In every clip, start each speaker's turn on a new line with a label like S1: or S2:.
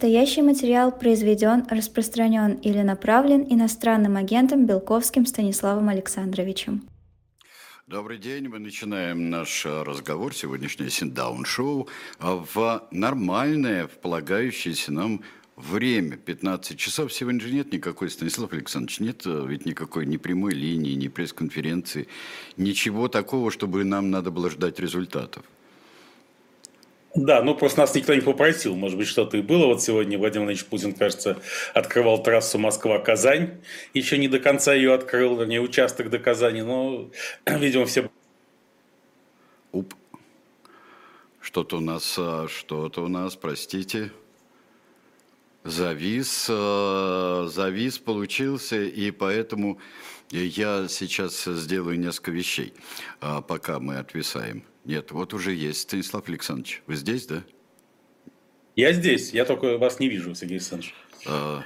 S1: Настоящий материал произведен, распространен или направлен иностранным агентом Белковским Станиславом Александровичем.
S2: Добрый день. Мы начинаем наш разговор, сегодняшнее синдаун-шоу, в нормальное, в полагающееся нам время, 15 часов. Сегодня же нет никакой, Станислав Александрович, нет ведь никакой ни прямой линии, ни пресс-конференции, ничего такого, чтобы нам надо было ждать результатов.
S3: Да, ну просто нас никто не попросил. Может быть, что-то и было. Вот сегодня Владимир Владимирович Путин, кажется, открывал трассу Москва-Казань. Еще не до конца ее открыл, вернее, участок до Казани. Но, видимо, все...
S2: Уп. Что-то у нас, а, что-то у нас, простите. Завис, а, завис получился, и поэтому я сейчас сделаю несколько вещей, а, пока мы отвисаем. Нет, вот уже есть. Станислав Александрович, вы здесь, да?
S3: Я здесь, я только вас не вижу, Сергей Александрович. А,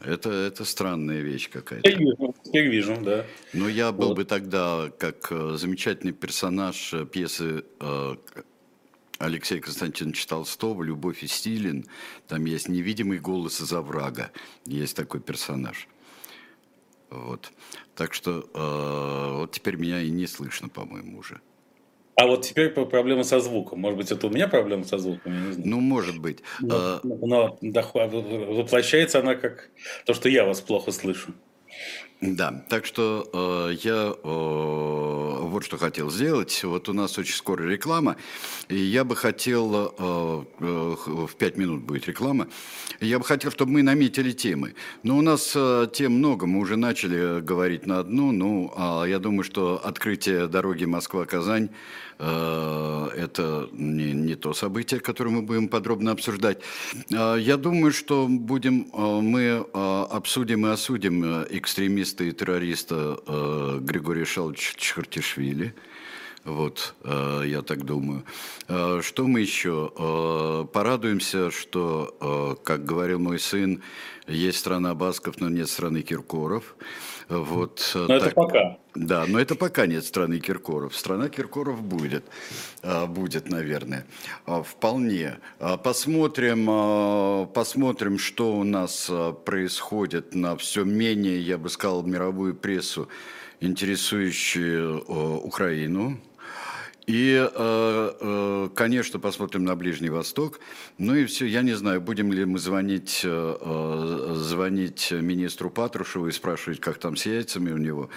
S2: это, это странная вещь какая-то.
S3: Я вижу, теперь вижу, да.
S2: Но я был вот. бы тогда как э, замечательный персонаж э, пьесы э, Алексея Константиновича Толстого «Любовь и Стилин». Там есть невидимый голос из оврага. Есть такой персонаж. Вот. Так что э, вот теперь меня и не слышно, по-моему, уже.
S3: А вот теперь проблема со звуком. Может быть, это у меня проблема со звуком, я
S2: не знаю. Ну, может быть.
S3: Но, а... но воплощается она как то, что я вас плохо слышу.
S2: Да, так что э, я э, вот что хотел сделать. Вот у нас очень скоро реклама, и я бы хотел, э, э, в пять минут будет реклама, я бы хотел, чтобы мы наметили темы. Но у нас э, тем много, мы уже начали говорить на одну, ну, э, я думаю, что открытие дороги Москва-Казань Э, это не, не то событие, которое мы будем подробно обсуждать. Э, я думаю, что будем, э, мы обсудим и осудим экстремиста и террориста Григория Шаловича Чхартишвили. Вот, я так думаю. Что мы еще? Порадуемся, что, как говорил мой сын, есть страна Басков, но нет страны Киркоров. Вот,
S3: но так. это пока.
S2: Да, но это пока нет страны Киркоров. Страна Киркоров будет, а, будет, наверное, а, вполне. А, посмотрим, посмотрим, что у нас происходит на все менее, я бы сказал, мировую прессу, интересующую Украину. И, э, э, конечно, посмотрим на Ближний Восток. Ну и все, я не знаю, будем ли мы звонить, э, звонить министру Патрушеву и спрашивать, как там с яйцами у него,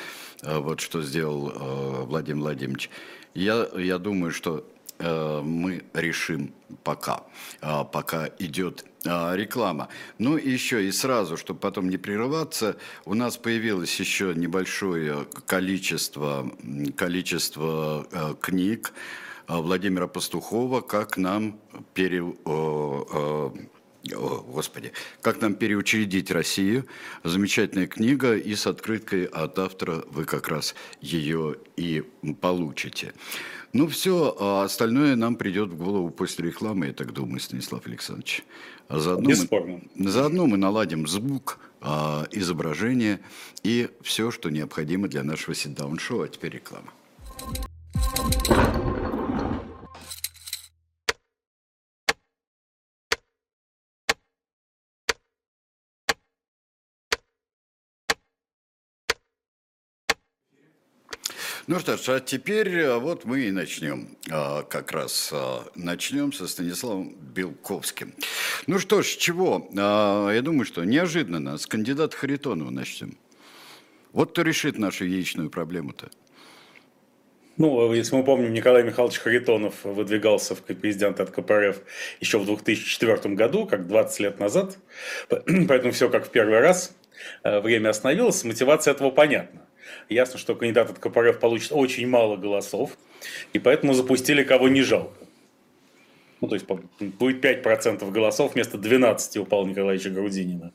S2: вот что сделал Владимир Владимирович. Я, я думаю, что мы решим пока, пока идет а, реклама. Ну и еще и сразу, чтобы потом не прерываться, у нас появилось еще небольшое количество, количество э, книг э, Владимира Пастухова, как нам пере, о, Господи, как нам переучредить Россию. Замечательная книга и с открыткой от автора вы как раз ее и получите. Ну все, а остальное нам придет в голову после рекламы, я так думаю, Станислав Александрович. Заодно Бесспорно. Мы, заодно мы наладим звук, а, изображение и все, что необходимо для нашего сит-даун-шоу. А теперь реклама. Ну что ж, а теперь э, вот мы и начнем. А, как раз а, начнем со Станиславом Белковским. Ну что ж, чего? Я думаю, что неожиданно с кандидата Харитонова начнем. Вот кто решит нашу яичную проблему-то.
S3: Ну, если мы помним, Николай Михайлович Харитонов выдвигался в президенты от КПРФ еще в 2004 году, как 20 лет назад. Поэтому все как в первый раз. Э, время остановилось, мотивация этого понятна. Ясно, что кандидат от КПРФ получит очень мало голосов, и поэтому запустили кого не жалко. Ну, то есть будет 5% голосов вместо 12 у Павла Николаевича Грудинина.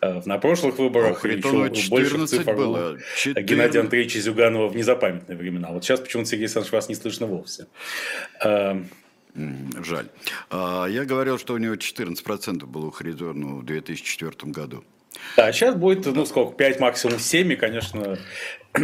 S3: Э, на прошлых выборах еще больше цифр было. 4... Геннадия Андреевича Зюганова в незапамятные времена. Вот сейчас почему-то, Сергей Александрович, вас не слышно вовсе.
S2: Э, жаль. А, я говорил, что у него 14% было у Харитонова в 2004 году.
S3: Да, сейчас будет, ну, сколько, 5, максимум 7, и, конечно,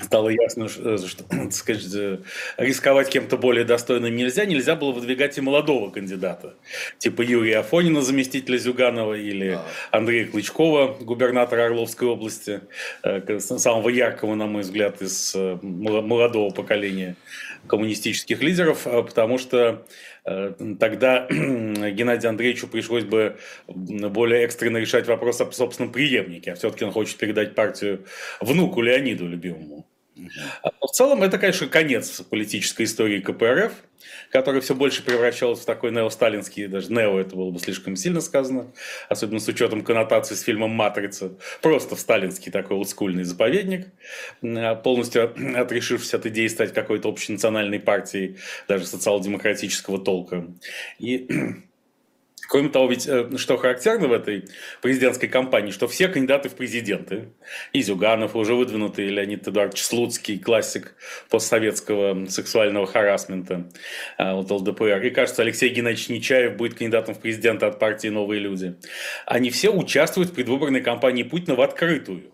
S3: стало ясно, что, так сказать, рисковать кем-то более достойным нельзя, нельзя было выдвигать и молодого кандидата, типа Юрия Афонина, заместителя Зюганова, или Андрея Клычкова, губернатора Орловской области, э, самого яркого, на мой взгляд, из э, молодого поколения коммунистических лидеров, потому что э, тогда Геннадию Андреевичу пришлось бы более экстренно решать вопрос о собственном преемнике, а все-таки он хочет передать партию внуку Леониду любимому. А в целом это, конечно, конец политической истории КПРФ, которая все больше превращалась в такой неосталинский, даже нео это было бы слишком сильно сказано, особенно с учетом коннотации с фильмом «Матрица», просто в сталинский такой олдскульный заповедник, а полностью отрешившись от идеи стать какой-то общенациональной партией, даже социал-демократического толка. И Кроме того, ведь э, что характерно в этой президентской кампании, что все кандидаты в президенты, и Зюганов, уже выдвинутый Леонид Эдуардович Слуцкий, классик постсоветского сексуального харасмента э, от ЛДПР, и, кажется, Алексей Геннадьевич Нечаев будет кандидатом в президенты от партии «Новые люди». Они все участвуют в предвыборной кампании Путина в открытую.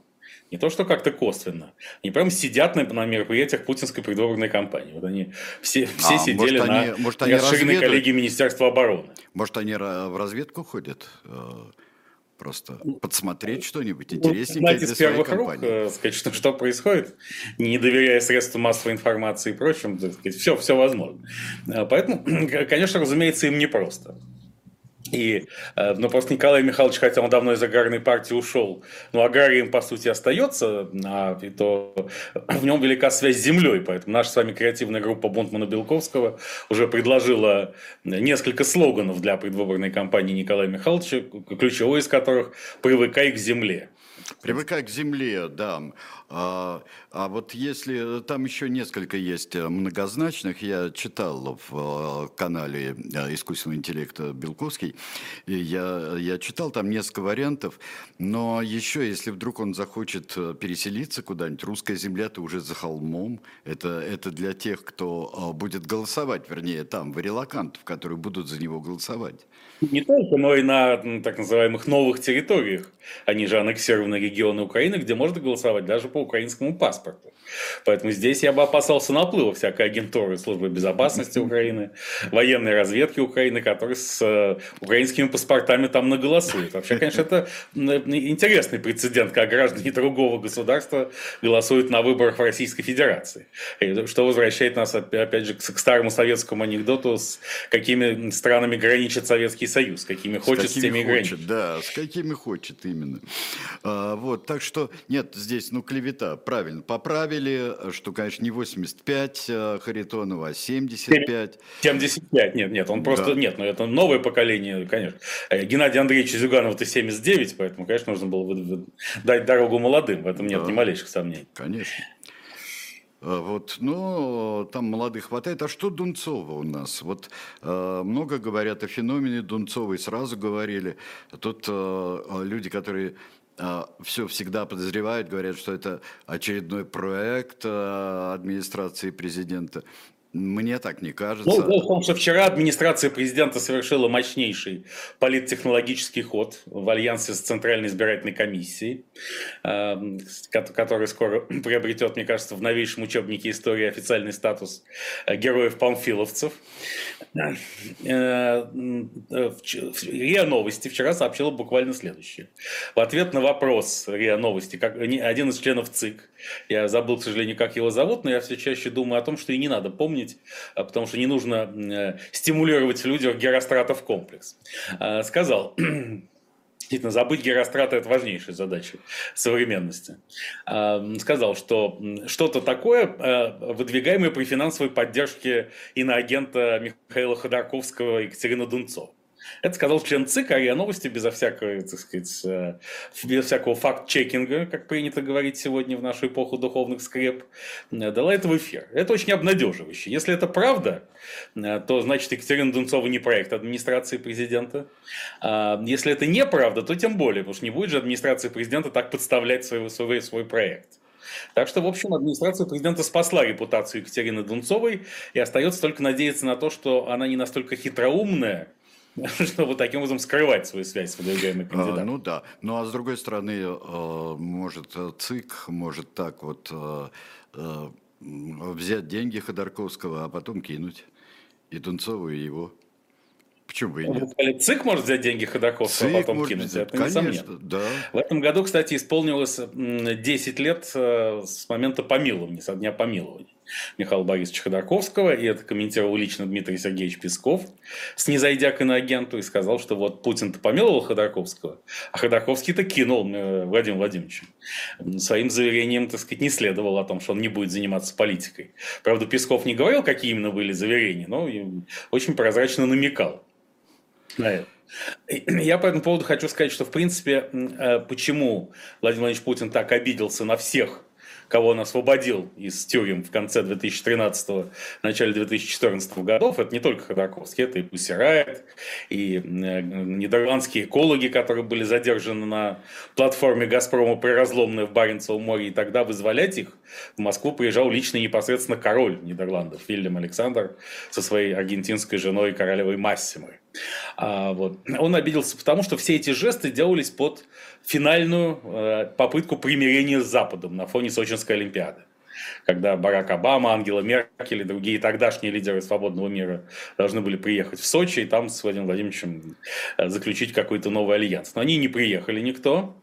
S3: Не то, что как-то косвенно. Они прям сидят на, на мероприятиях путинской предвыборной кампании. Вот они все, все а, сидели может, на они, может, они расширенной коллегии Министерства обороны.
S2: Может, они в разведку ходят? Э, просто подсмотреть что-нибудь ну, интересненькое
S3: Знаете, с первых рук, э, сказать, что, что происходит, не доверяя средствам массовой информации и прочим, сказать, все, все возможно. Э, поэтому, конечно, разумеется, им непросто. И, э, ну, просто Николай Михайлович, хотя он давно из аграрной партии ушел, но аграрием, по сути, остается, а, и то в нем велика связь с землей, поэтому наша с вами креативная группа Бунтмана Белковского уже предложила несколько слоганов для предвыборной кампании Николая Михайловича, ключевой из которых «Привыкай к земле».
S2: Привыкай к земле, да. А, а вот если там еще несколько есть э, многозначных, я читал в э, канале э, искусственного интеллекта Белковский, и я, я читал там несколько вариантов, но еще, если вдруг он захочет переселиться куда-нибудь, русская земля-то уже за холмом, это, это для тех, кто будет голосовать, вернее, там, варилакантов, которые будут за него голосовать.
S3: Не только, но и на так называемых новых территориях. Они же аннексированы регионы Украины, где можно голосовать даже по ucranianos como passaporte. Поэтому здесь я бы опасался наплыва всякой агентуры службы безопасности Украины, военной разведки Украины, которые с э, украинскими паспортами там наголосуют. Вообще, конечно, это интересный прецедент, как граждане другого государства голосуют на выборах в Российской Федерации. Что возвращает нас, опять же, к старому советскому анекдоту, с какими странами граничит Советский Союз, какими хочет, с, какими с теми хочет, граничит.
S2: Да, с какими хочет именно. А, вот, так что, нет, здесь, ну, клевета, правильно, поправили, что, конечно, не 85 э, Харитонова, а 75.
S3: 75, нет, нет, он просто, да. нет, ну, это новое поколение, конечно. Э, Геннадий Андреевич Зюганов это 79, поэтому, конечно, нужно было дать дорогу молодым, в этом нет да. ни малейших сомнений.
S2: Конечно. А, вот, но там молодых хватает. А что Дунцова у нас? Вот э, много говорят о феномене Дунцовой, сразу говорили. Тут э, люди, которые все всегда подозревают, говорят, что это очередной проект э, администрации президента. Мне так не кажется. Ну,
S3: дело в том, что вчера администрация президента совершила мощнейший политтехнологический ход в альянсе с Центральной избирательной комиссией, эм, который скоро приобретет, мне кажется, в новейшем учебнике истории официальный статус э, героев-памфиловцев. Э, э, РИА Новости вчера сообщила буквально следующее. В ответ на вопрос РИА Новости, как один из членов ЦИК, я забыл, к сожалению, как его зовут, но я все чаще думаю о том, что и не надо помнить, а, потому что не нужно э, стимулировать в людях геростратов комплекс. Сказал, Действительно, забыть Герострата – это важнейшая задача современности. А, сказал, что что-то такое, выдвигаемое при финансовой поддержке иноагента Михаила Ходорковского и Екатерины Дунцова. Это сказал член ЦИК, АРИА Новости, безо всякого, так сказать, э, без всякого факт-чекинга, как принято говорить сегодня в нашу эпоху духовных скреп, э, дала это в эфир. Это очень обнадеживающе. Если это правда, э, то значит Екатерина Дунцова не проект администрации президента. А если это неправда, то тем более, потому что не будет же администрация президента так подставлять свой, свой, свой проект. Так что, в общем, администрация президента спасла репутацию Екатерины Дунцовой, и остается только надеяться на то, что она не настолько хитроумная, чтобы таким образом скрывать свою связь с выдвигаемым кандидатом.
S2: А, ну да. Ну а с другой стороны, э, может ЦИК, может так вот э, э, взять деньги Ходорковского, а потом кинуть и Дунцову, и его. Почему бы и нет?
S3: ЦИК может взять деньги Ходорковского, а потом кинуть. Взять. Это Конечно, несомненно. да. В этом году, кстати, исполнилось 10 лет с момента помилования, со дня помилования. Михаила Борисовича Ходорковского, и это комментировал лично Дмитрий Сергеевич Песков, снизойдя к иноагенту, и сказал, что вот Путин-то помиловал Ходорковского, а Ходорковский-то кинул э, Владимира Владимировича. Своим заверением, так сказать, не следовало о том, что он не будет заниматься политикой. Правда, Песков не говорил, какие именно были заверения, но очень прозрачно намекал на это. Я по этому поводу хочу сказать, что, в принципе, э, почему Владимир Владимирович Путин так обиделся на всех кого он освободил из тюрем в конце 2013 начале 2014 годов, это не только Ходорковский, это и Пусирайт, и э, нидерландские экологи, которые были задержаны на платформе «Газпрома» приразломной в Баренцевом море, и тогда вызволять их в Москву приезжал лично непосредственно король Нидерландов, Вильям Александр, со своей аргентинской женой королевой Массимой. А, вот. Он обиделся потому, что все эти жесты делались под финальную э, попытку примирения с Западом на фоне Сочинской Олимпиады. Когда Барак Обама, Ангела Меркель и другие тогдашние лидеры свободного мира должны были приехать в Сочи и там с Владимиром Владимировичем э, заключить какой-то новый альянс. Но они не приехали никто.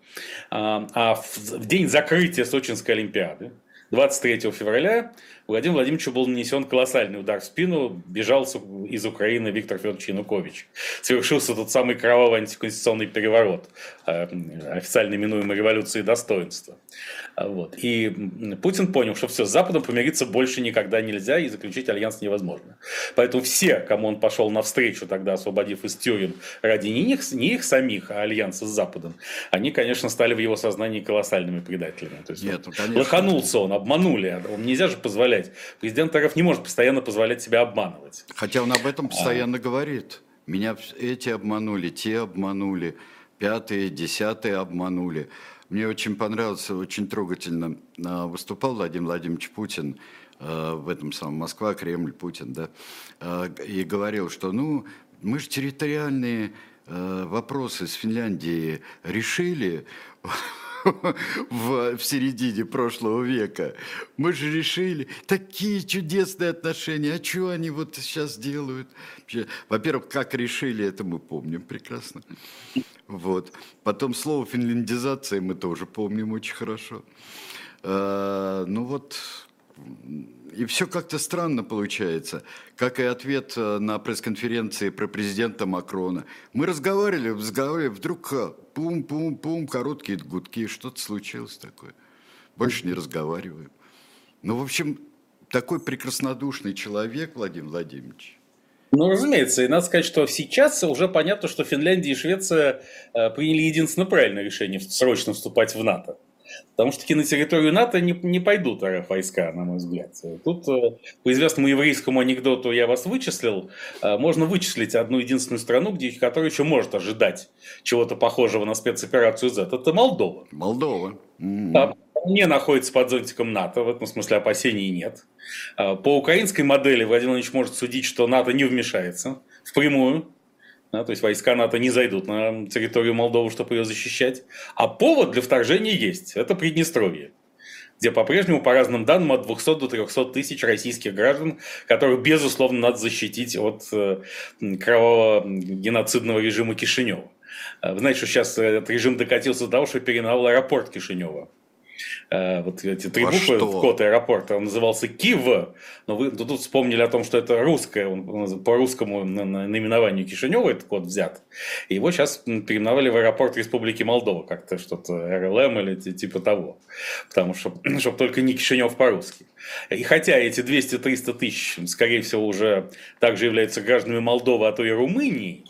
S3: А, а в, день закрытия Сочинской Олимпиады, 23 февраля Владимиру Владимировичу был нанесен колоссальный удар в спину. Бежал из Украины Виктор Федорович Янукович. Совершился тот самый кровавый антиконституционный переворот, э, официально именуемый революцией достоинства. А вот. И Путин понял, что все, с Западом помириться больше никогда нельзя и заключить альянс невозможно. Поэтому все, кому он пошел навстречу тогда, освободив из тюрем ради не их, не их самих, а альянса с Западом, они, конечно, стали в его сознании колоссальными предателями. То есть Нет, ну, конечно. лоханулся он, обманули. Нельзя же позволять. Президент РФ не может постоянно позволять себя обманывать.
S2: Хотя он об этом постоянно а. говорит. Меня эти обманули, те обманули, пятые, десятые обманули. Мне очень понравилось, очень трогательно а, выступал Владимир Владимирович Путин а, в этом самом Москва, Кремль, Путин, да, а, и говорил, что ну мы же территориальные вопросы с Финляндией решили в, в середине прошлого века. Мы же решили, такие чудесные отношения, а что они вот сейчас делают? Во-первых, как решили, это мы помним прекрасно. Вот. Потом слово финляндизация мы тоже помним очень хорошо. А, ну вот, и все как-то странно получается, как и ответ э, на пресс-конференции про президента Макрона. Мы разговаривали, разговаривали, вдруг пум-пум-пум, короткие гудки, что-то случилось такое. Больше не разговариваем. Ну, в общем, такой прекраснодушный человек, Владимир Владимирович.
S3: Ну, разумеется, и надо сказать, что сейчас уже понятно, что Финляндия и Швеция э, приняли единственно правильное решение срочно вступать в НАТО. Потому что на территорию НАТО не, не пойдут РФ войска, на мой взгляд. Тут э, по известному еврейскому анекдоту «я вас вычислил», э, можно вычислить одну единственную страну, где, которая еще может ожидать чего-то похожего на спецоперацию Z. Это Молдова.
S2: Молдова.
S3: Mm-hmm. не находится под зонтиком НАТО, в этом смысле опасений нет. Э, по украинской модели Владимир Владимирович может судить, что НАТО не вмешается впрямую да, то есть войска НАТО не зайдут на территорию Молдовы, чтобы ее защищать. А повод для вторжения есть. Это Приднестровье где по-прежнему, по разным данным, от 200 до 300 тысяч российских граждан, которых, безусловно, надо защитить от э, кровавого геноцидного режима Кишинева. Вы знаете, что сейчас этот режим докатился до того, что переименовал аэропорт Кишинева. Э, вот эти три Во буквы что? код аэропорта, он назывался Киев, но вы тут вспомнили о том, что это русское, он, по русскому наименованию Кишинева этот код взят. И его сейчас переименовали в аэропорт Республики Молдова, как-то что-то РЛМ или типа того. Потому что, чтобы только не Кишинев по-русски. И хотя эти 200-300 тысяч, скорее всего, уже также являются гражданами Молдовы, а то и Румынии,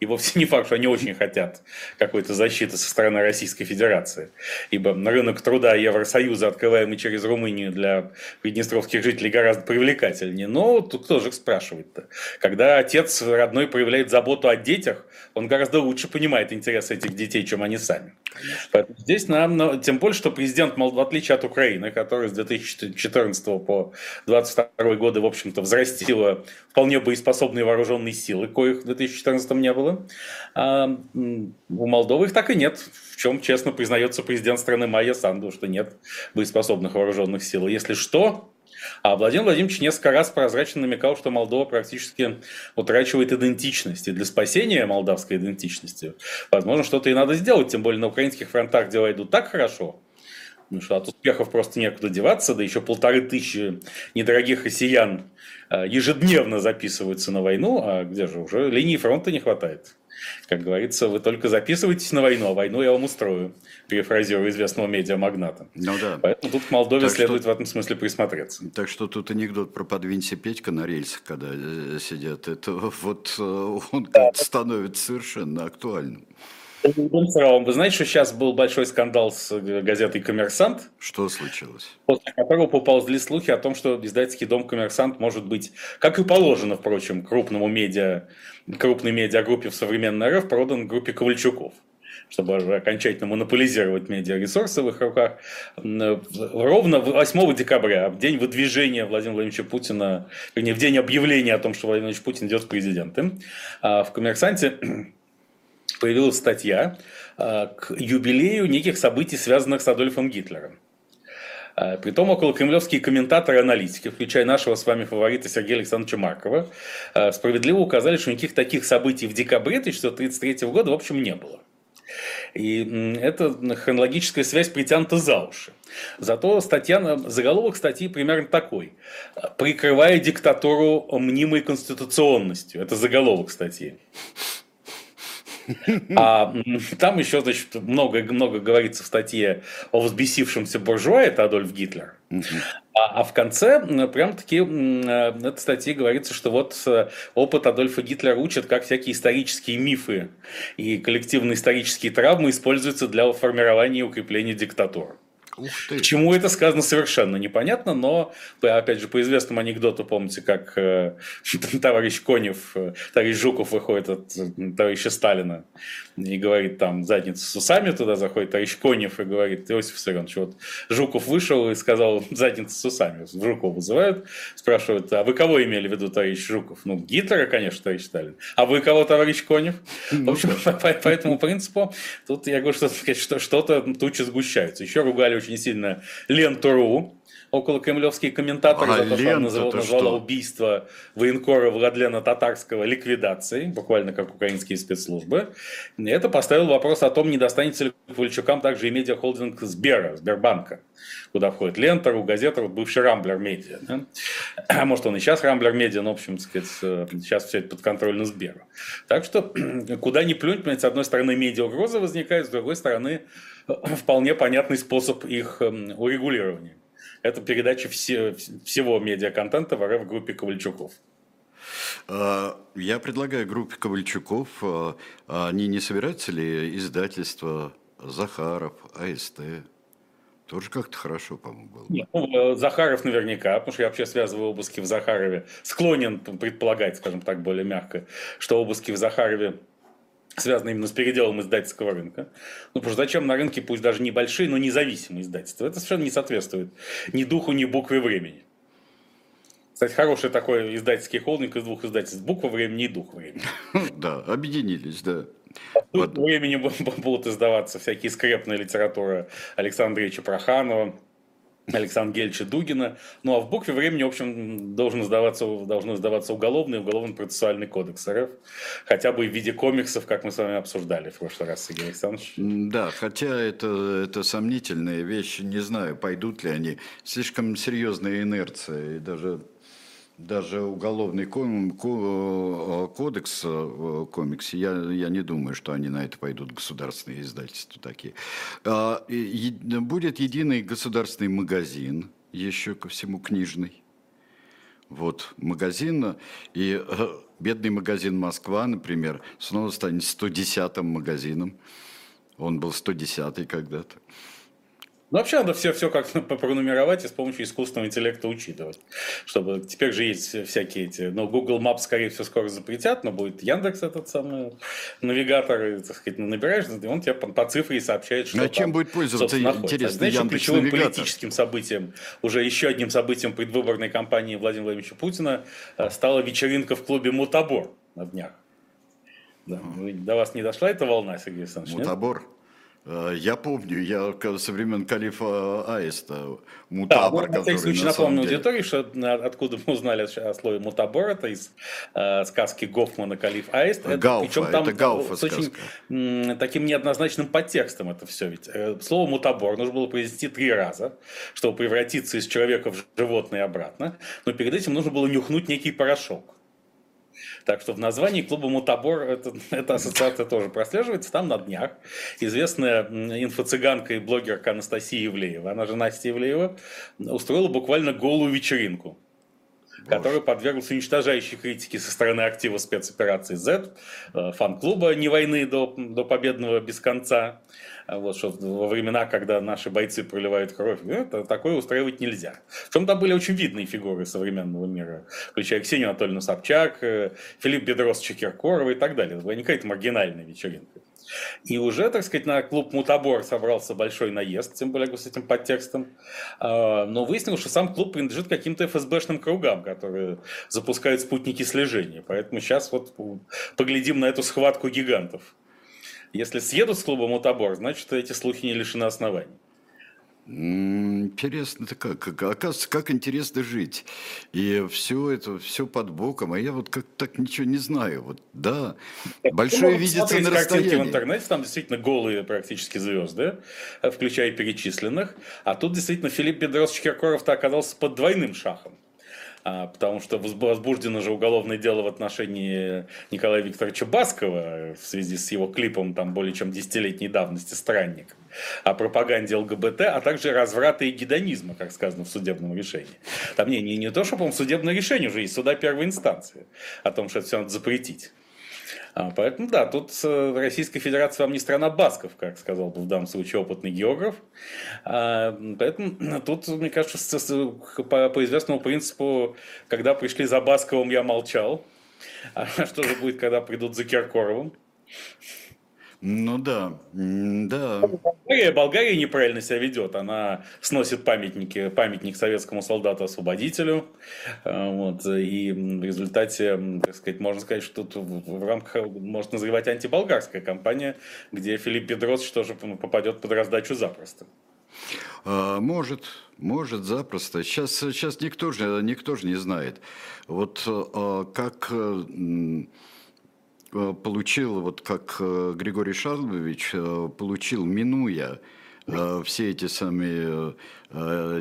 S3: и вовсе не факт, что они очень хотят какой-то защиты со стороны Российской Федерации. Ибо рынок труда Евросоюза, открываемый через Румынию для приднестровских жителей, гораздо привлекательнее. Но тут кто же спрашивает-то? Когда отец родной проявляет заботу о детях, он гораздо лучше понимает интересы этих детей, чем они сами. Поэтому здесь нам, тем более, что президент, в отличие от Украины, которая с 2014 по 2022 годы, в общем-то, взрастила вполне боеспособные вооруженные силы, коих в 2014 не было. А у Молдовы их так и нет, в чем честно признается президент страны Майя Санду, что нет боеспособных вооруженных сил. Если что, а Владимир Владимирович несколько раз прозрачно намекал, что Молдова практически утрачивает идентичность. И для спасения молдавской идентичности, возможно, что-то и надо сделать. Тем более на украинских фронтах дела идут так хорошо, ну что от успехов просто некуда деваться, да еще полторы тысячи недорогих россиян э, ежедневно записываются на войну, а где же уже линии фронта не хватает. Как говорится, вы только записывайтесь на войну, а войну я вам устрою, перефразирую известного медиамагната. Ну да. Поэтому тут к Молдове так следует что, в этом смысле присмотреться.
S2: Так что тут анекдот про подвинься Петька на рельсах, когда э, сидят, это вот э, он да. становится совершенно актуальным.
S3: Вы знаете, что сейчас был большой скандал с э, газетой «Коммерсант»?
S2: Что случилось?
S3: После которого поползли слухи о том, что издательский дом «Коммерсант» может быть, как и положено, впрочем, крупному медиа, крупной медиагруппе в современной РФ, продан группе Ковальчуков чтобы окончательно монополизировать медиаресурсы в их руках. Ровно 8 декабря, в день выдвижения Владимира Владимировича Путина, вернее, в день объявления о том, что Владимир Владимирович Путин идет в президенты, а в «Коммерсанте» появилась статья а, к юбилею неких событий, связанных с Адольфом Гитлером. А, притом около кремлевские комментаторы аналитики, включая нашего с вами фаворита Сергея Александровича Маркова, а, справедливо указали, что никаких таких событий в декабре 1933 года, в общем, не было. И эта хронологическая связь притянута за уши. Зато статья, заголовок статьи примерно такой. «Прикрывая диктатуру мнимой конституционностью». Это заголовок статьи. А там еще, значит, много, много говорится в статье о взбесившемся буржуа, это Адольф Гитлер. А, а в конце прям-таки этой статье говорится, что вот э, опыт Адольфа Гитлера учит, как всякие исторические мифы и коллективные исторические травмы используются для формирования и укрепления диктатуры. К чему это сказано совершенно непонятно, но, опять же, по известному анекдоту, помните, как э, товарищ Конев, э, товарищ Жуков выходит от э, товарища Сталина и говорит там задница с усами, туда заходит товарищ Конев и говорит, Иосиф Виссарионович, вот Жуков вышел и сказал задница с усами. Жуков вызывают, спрашивают, а вы кого имели в виду, товарищ Жуков? Ну, Гитлера, конечно, товарищ Сталин. А вы кого, товарищ Конев? В общем, по, по этому принципу, тут я говорю, что что-то тучи сгущаются. Еще ругали очень сильно Ленту.ру, около кремлевские комментаторы а, за то, что она назвала, назвала убийство военкора Владлена Татарского ликвидацией, буквально как украинские спецслужбы. Это поставило вопрос о том, не достанется ли Ковальчукам также и медиахолдинг Сбера, Сбербанка, куда входит Лентору, газета, вот бывший Рамблер Медиа. Да? А может, он и сейчас Рамблер Медиа, но, в общем, сказать, сейчас все это под контролем Сбера. Так что, куда ни плюнь, с одной стороны, медиа угроза возникает, с другой стороны, вполне понятный способ их урегулирования. Это передача все, всего медиаконтента в РФ группе Ковальчуков.
S2: А, я предлагаю группе Ковальчуков, а, они не собираются ли издательство Захаров, АСТ? Тоже как-то хорошо, по-моему, было.
S3: Нет, ну, э, Захаров наверняка, потому что я вообще связываю обыски в Захарове. Склонен предполагать, скажем так, более мягко, что обыски в Захарове связано именно с переделом издательского рынка. Ну, потому что зачем на рынке, пусть даже небольшие, но независимые издательства? Это совершенно не соответствует ни духу, ни букве времени. Кстати, хороший такой издательский холдинг из двух издательств. Буква времени и дух времени.
S2: Да, объединились, да.
S3: Дух времени будут издаваться всякие скрепная литература Александра Ильича Проханова, Александра Гельча Дугина. Ну а в букве времени, в общем, должен сдаваться, должны сдаваться уголовный и уголовно-процессуальный кодекс РФ. Хотя бы в виде комиксов, как мы с вами обсуждали в прошлый раз, Сергей Александрович.
S2: Да, хотя это, это сомнительные вещи. Не знаю, пойдут ли они. Слишком серьезная инерция. И даже даже уголовный э, кодекс э, комикс, я, я не думаю, что они на это пойдут, государственные издательства такие. А, будет единый государственный магазин, еще ко всему книжный. Вот магазин, и э, бедный магазин Москва, например, снова станет 110-м магазином. Он был 110-й когда-то.
S3: Ну, вообще надо все, все как-то пронумеровать и с помощью искусственного интеллекта учитывать. Чтобы теперь же есть всякие эти, ну, Google Maps, скорее всего, скоро запретят, но будет Яндекс этот самый навигатор, и, так сказать, набираешь, и он тебе по, по цифре сообщает, что
S2: А чем будет пользоваться, интересно, Знаешь, Яндекс
S3: ключевым навигатор? политическим событием, уже еще одним событием предвыборной кампании Владимира Владимировича Путина э, стала вечеринка в клубе Мутабор на днях. Да. До вас не дошла эта волна, Сергей Александрович?
S2: Мутабор? Э, я помню, я со времен калифа Аиста, мутабор,
S3: да, который случай, на напомню деле... аудитории, что откуда мы узнали о слове мутабор, это из э, сказки Гофмана «Калиф Аист».
S2: Это, Гауфа, причем там это Гауфа
S3: с очень м, таким неоднозначным подтекстом это все. Ведь э, слово мутабор нужно было произнести три раза, чтобы превратиться из человека в животное обратно, но перед этим нужно было нюхнуть некий порошок. Так что в названии клуба Мутабор это, эта ассоциация тоже прослеживается. Там на днях известная инфо-цыганка и блогерка Анастасия Ивлеева, она же Настя Ивлеева, устроила буквально голую вечеринку который подверглся уничтожающей критике со стороны актива спецоперации Z, э, фан-клуба «Не войны до, до победного без конца», вот, что во времена, когда наши бойцы проливают кровь, это такое устраивать нельзя. В чем там были очень видные фигуры современного мира, включая Ксению Анатольевну Собчак, э, Филипп Бедросович Киркорова и так далее. Это была не какая-то маргинальная вечеринка. И уже, так сказать, на клуб Мутабор собрался большой наезд, тем более с этим подтекстом. А, но выяснилось, что сам клуб принадлежит каким-то ФСБшным кругам, которые запускают спутники слежения. Поэтому сейчас вот поглядим на эту схватку гигантов. Если съедут с клуба Мутабор, значит, эти слухи не лишены оснований.
S2: Интересно, это как, как, оказывается, как интересно жить. И все это, все под боком, а я вот как так ничего не знаю. Вот, да, так, большое видится на расстоянии.
S3: в интернете, там действительно голые практически звезды, включая перечисленных. А тут действительно Филипп Бедросович Киркоров-то оказался под двойным шахом. А, потому что возбуждено же уголовное дело в отношении Николая Викторовича Баскова в связи с его клипом там более чем десятилетней давности «Странник» о пропаганде ЛГБТ, а также разврата и гедонизма, как сказано в судебном решении. Там не, не, не то, что, по-моему, судебное решение уже есть, суда первой инстанции о том, что это все надо запретить. А, поэтому да, тут э, Российская Федерация вам не страна басков, как сказал бы в данном случае опытный географ. А, поэтому тут, мне кажется, по, по известному принципу, когда пришли за Басковым, я молчал. А что же будет, когда придут за Киркоровым?
S2: Ну да, да.
S3: Болгария, Болгария неправильно себя ведет. Она сносит памятники, памятник советскому солдату-освободителю. Э, вот, и в результате, так сказать, можно сказать, что тут в рамках может называть антиболгарская кампания, где Филипп Бедросович тоже попадет под раздачу запросто.
S2: А, может, может, запросто. Сейчас, сейчас никто, же, никто же не знает. Вот а, как получил, вот как э, Григорий Шарлович э, получил, минуя все эти самые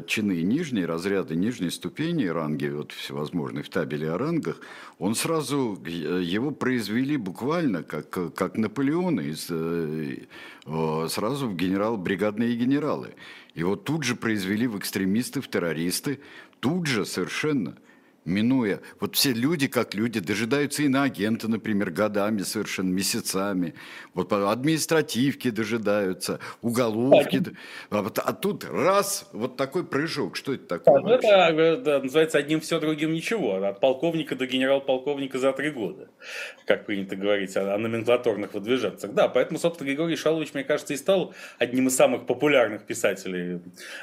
S2: чины нижние, разряды нижней ступени, ранги вот всевозможные в табеле о рангах, он сразу, его произвели буквально как, как Наполеона, из, сразу в генерал, бригадные генералы. Вот тут же произвели в экстремисты, в террористы, тут же совершенно – минуя. Вот все люди, как люди, дожидаются иноагента, например, годами, совершенно месяцами. Вот административки дожидаются, уголовки. А, вот, а тут раз, вот такой прыжок. Что это такое?
S3: Да, это, это называется одним все, другим ничего. От полковника до генерал-полковника за три года, как принято говорить о, о номенклатурных выдвиженцах. Да, поэтому, собственно, Григорий Шалович, мне кажется, и стал одним из самых популярных писателей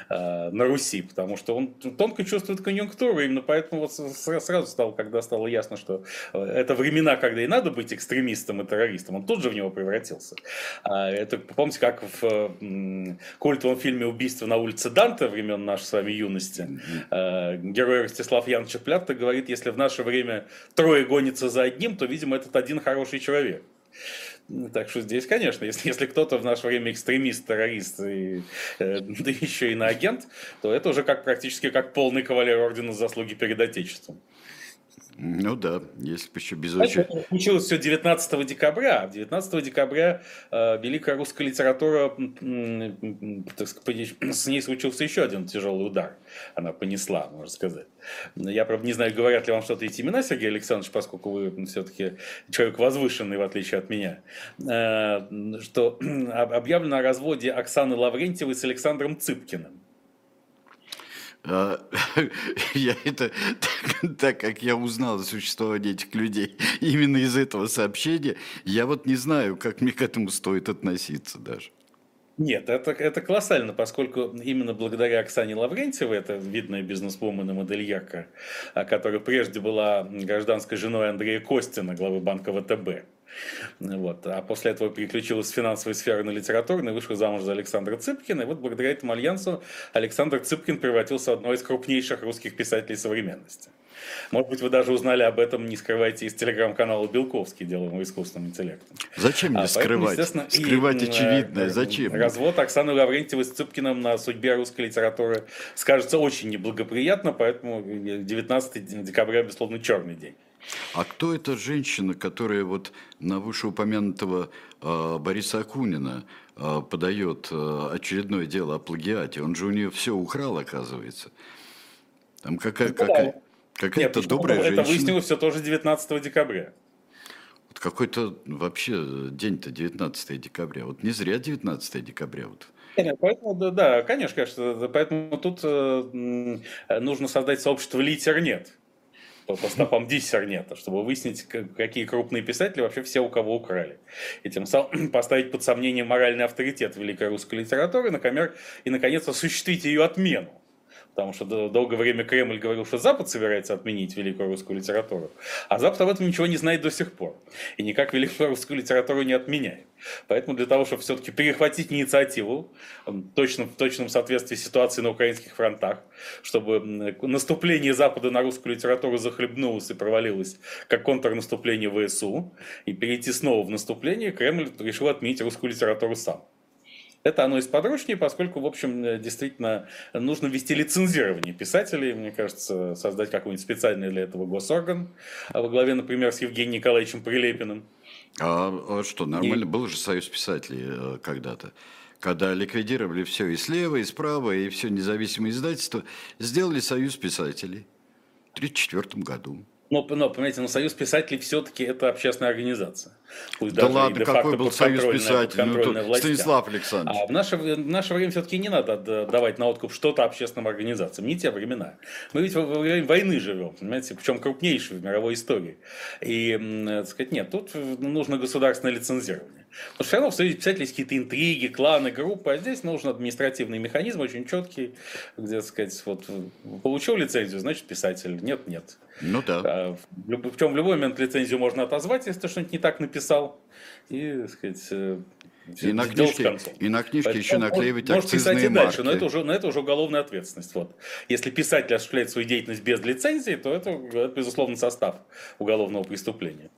S3: э, на Руси, потому что он тонко чувствует конъюнктуру, именно поэтому вот сразу стало, когда стало ясно, что э, это времена, когда и надо быть экстремистом и террористом, он тут же в него превратился. А это, помните, как в культовом фильме «Убийство на улице Данте» времен нашей с вами юности, э, герой Ростислав Янович Плятта говорит, если в наше время трое гонятся за одним, то, видимо, этот один хороший человек. Так что здесь, конечно, если, если кто-то в наше время экстремист, террорист, и, э, да еще и на агент, то это уже как практически как полный кавалер ордена заслуги перед Отечеством.
S2: Ну да, если бы еще без очереди.
S3: Случилось все 19 декабря. 19 декабря э, великая русская литература, э, так сказать, с ней случился еще один тяжелый удар. Она понесла, можно сказать. Я, правда, не знаю, говорят ли вам что-то эти имена, Сергей Александрович, поскольку вы все-таки человек возвышенный, в отличие от меня, э, что объявлено о разводе Оксаны Лаврентьевой с Александром Цыпкиным.
S2: А, я это, так, так как я узнал о существовании этих людей именно из этого сообщения, я вот не знаю, как мне к этому стоит относиться даже.
S3: Нет, это, это колоссально, поскольку именно благодаря Оксане Лаврентьевой, это видная бизнесвумен и модельерка, а, которая прежде была гражданской женой Андрея Костина, главы банка ВТБ, Вот. А после этого переключилась с финансовой сферы на литературную, вышла замуж за Александра Цыпкина. И вот благодаря этому альянсу Александр Цыпкин превратился в одного из крупнейших русских писателей современности. Может быть, вы даже узнали об этом, не скрывайте, из телеграм-канала Белковский, делаемый искусственным интеллектом.
S2: Зачем мне а, скрывать? Поэтому, скрывать и, очевидное, зачем?
S3: Развод Оксаны Лаврентьевой с Цыпкиным на судьбе русской литературы скажется очень неблагоприятно, поэтому 19 декабря, безусловно, черный день.
S2: А кто эта женщина, которая вот на вышеупомянутого э, Бориса Акунина э, подает э, очередное дело о плагиате? Он же у нее все украл, оказывается. Там какая, ну, какая, какая-то Нет, добрая это женщина.
S3: Это выяснилось все тоже 19 декабря.
S2: Вот какой-то вообще день-то 19 декабря. Вот не зря 19 декабря. Вот.
S3: Поэтому, да, да, конечно, конечно. Поэтому тут э, нужно создать сообщество литернет по, по стопам диссернета, чтобы выяснить, какие крупные писатели вообще все у кого украли. И тем самым поставить под сомнение моральный авторитет великой русской литературы, например, и, наконец, осуществить ее отмену. Потому что долгое время Кремль говорил, что Запад собирается отменить великую русскую литературу, а Запад об этом ничего не знает до сих пор. И никак великую русскую литературу не отменяет. Поэтому для того, чтобы все-таки перехватить инициативу точно, в точном соответствии с ситуацией на украинских фронтах, чтобы наступление Запада на русскую литературу захлебнулось и провалилось как контрнаступление ВСУ, и перейти снова в наступление, Кремль решил отменить русскую литературу сам. Это оно из подручнее, поскольку, в общем, э, действительно нужно вести лицензирование писателей, мне кажется, создать какой-нибудь специальный для этого госорган, а во главе, например, с Евгением Николаевичем Прилепиным.
S2: А, а что, нормально? И... Был же союз писателей э, когда-то когда ликвидировали все и слева, и справа, и все независимые издательства, сделали союз писателей в 1934 году.
S3: Но, но, понимаете, но Союз писателей все-таки это общественная организация.
S2: Пусть да ладно, какой был Союз писателей? Ну, Станислав Александрович.
S3: А в наше, в наше время все-таки не надо давать на откуп что-то общественным организациям. Не те времена. Мы ведь во время войны живем, понимаете, причем крупнейшей в мировой истории. И, так сказать, нет, тут нужно государственное лицензирование. Но все равно в Союзе писателей есть какие-то интриги, кланы, группы, а здесь нужен административный механизм очень четкий, где, так сказать, вот получил лицензию, значит писатель, нет, нет.
S2: Ну да. А,
S3: причем в любой момент лицензию можно отозвать, если ты что-нибудь не так написал, и, так сказать, э,
S2: и на, книжке, и на книжке Поэтому еще наклеивать может, акцизные писать и
S3: марки. дальше, но это, уже, но это уже уголовная ответственность. Вот. Если писатель осуществляет свою деятельность без лицензии, то это, это безусловно, состав уголовного преступления.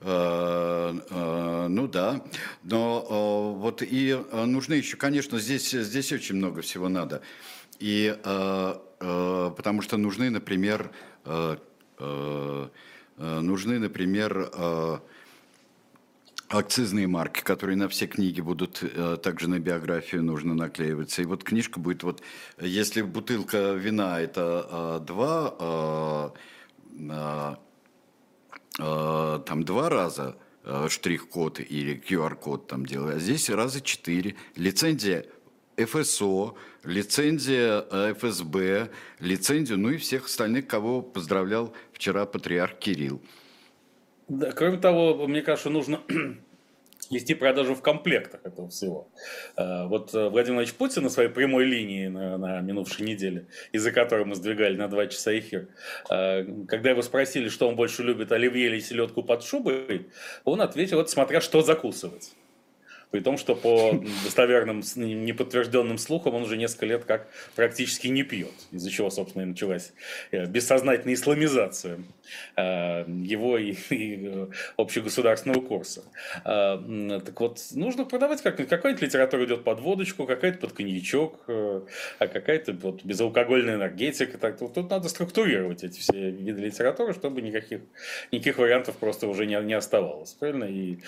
S2: Э, э, ну да, но вот и нужны еще, конечно, здесь, здесь очень много всего надо. И потому что нужны, например, нужны, например, акцизные марки, которые на все книги будут, также на биографию нужно наклеиваться. И вот книжка будет, вот если бутылка вина это два Э, там два раза э, штрих-код или QR-код там делали, а здесь раза четыре. Лицензия ФСО, лицензия э, ФСБ, лицензию, ну и всех остальных, кого поздравлял вчера патриарх Кирилл.
S3: Да, кроме того, мне кажется, нужно вести продажу в комплектах этого всего. Э, вот э, Владимир Владимирович Путин на своей прямой линии на, на минувшей неделе, из-за которой мы сдвигали на два часа эфир, когда его спросили, что он больше любит, оливье или селедку под шубой, он ответил, вот смотря что закусывать. При том, что по достоверным, неподтвержденным слухам он уже несколько лет как практически не пьет, из-за чего, собственно, и началась бессознательная исламизация Э, его и, и общегосударственного курса. Э, так вот, нужно продавать как какая-то литература идет под водочку, какая-то под коньячок, э, а какая-то вот безалкогольная энергетика. Так, тут надо структурировать эти все виды литературы, чтобы никаких, никаких вариантов просто уже не, не оставалось. Правильно? И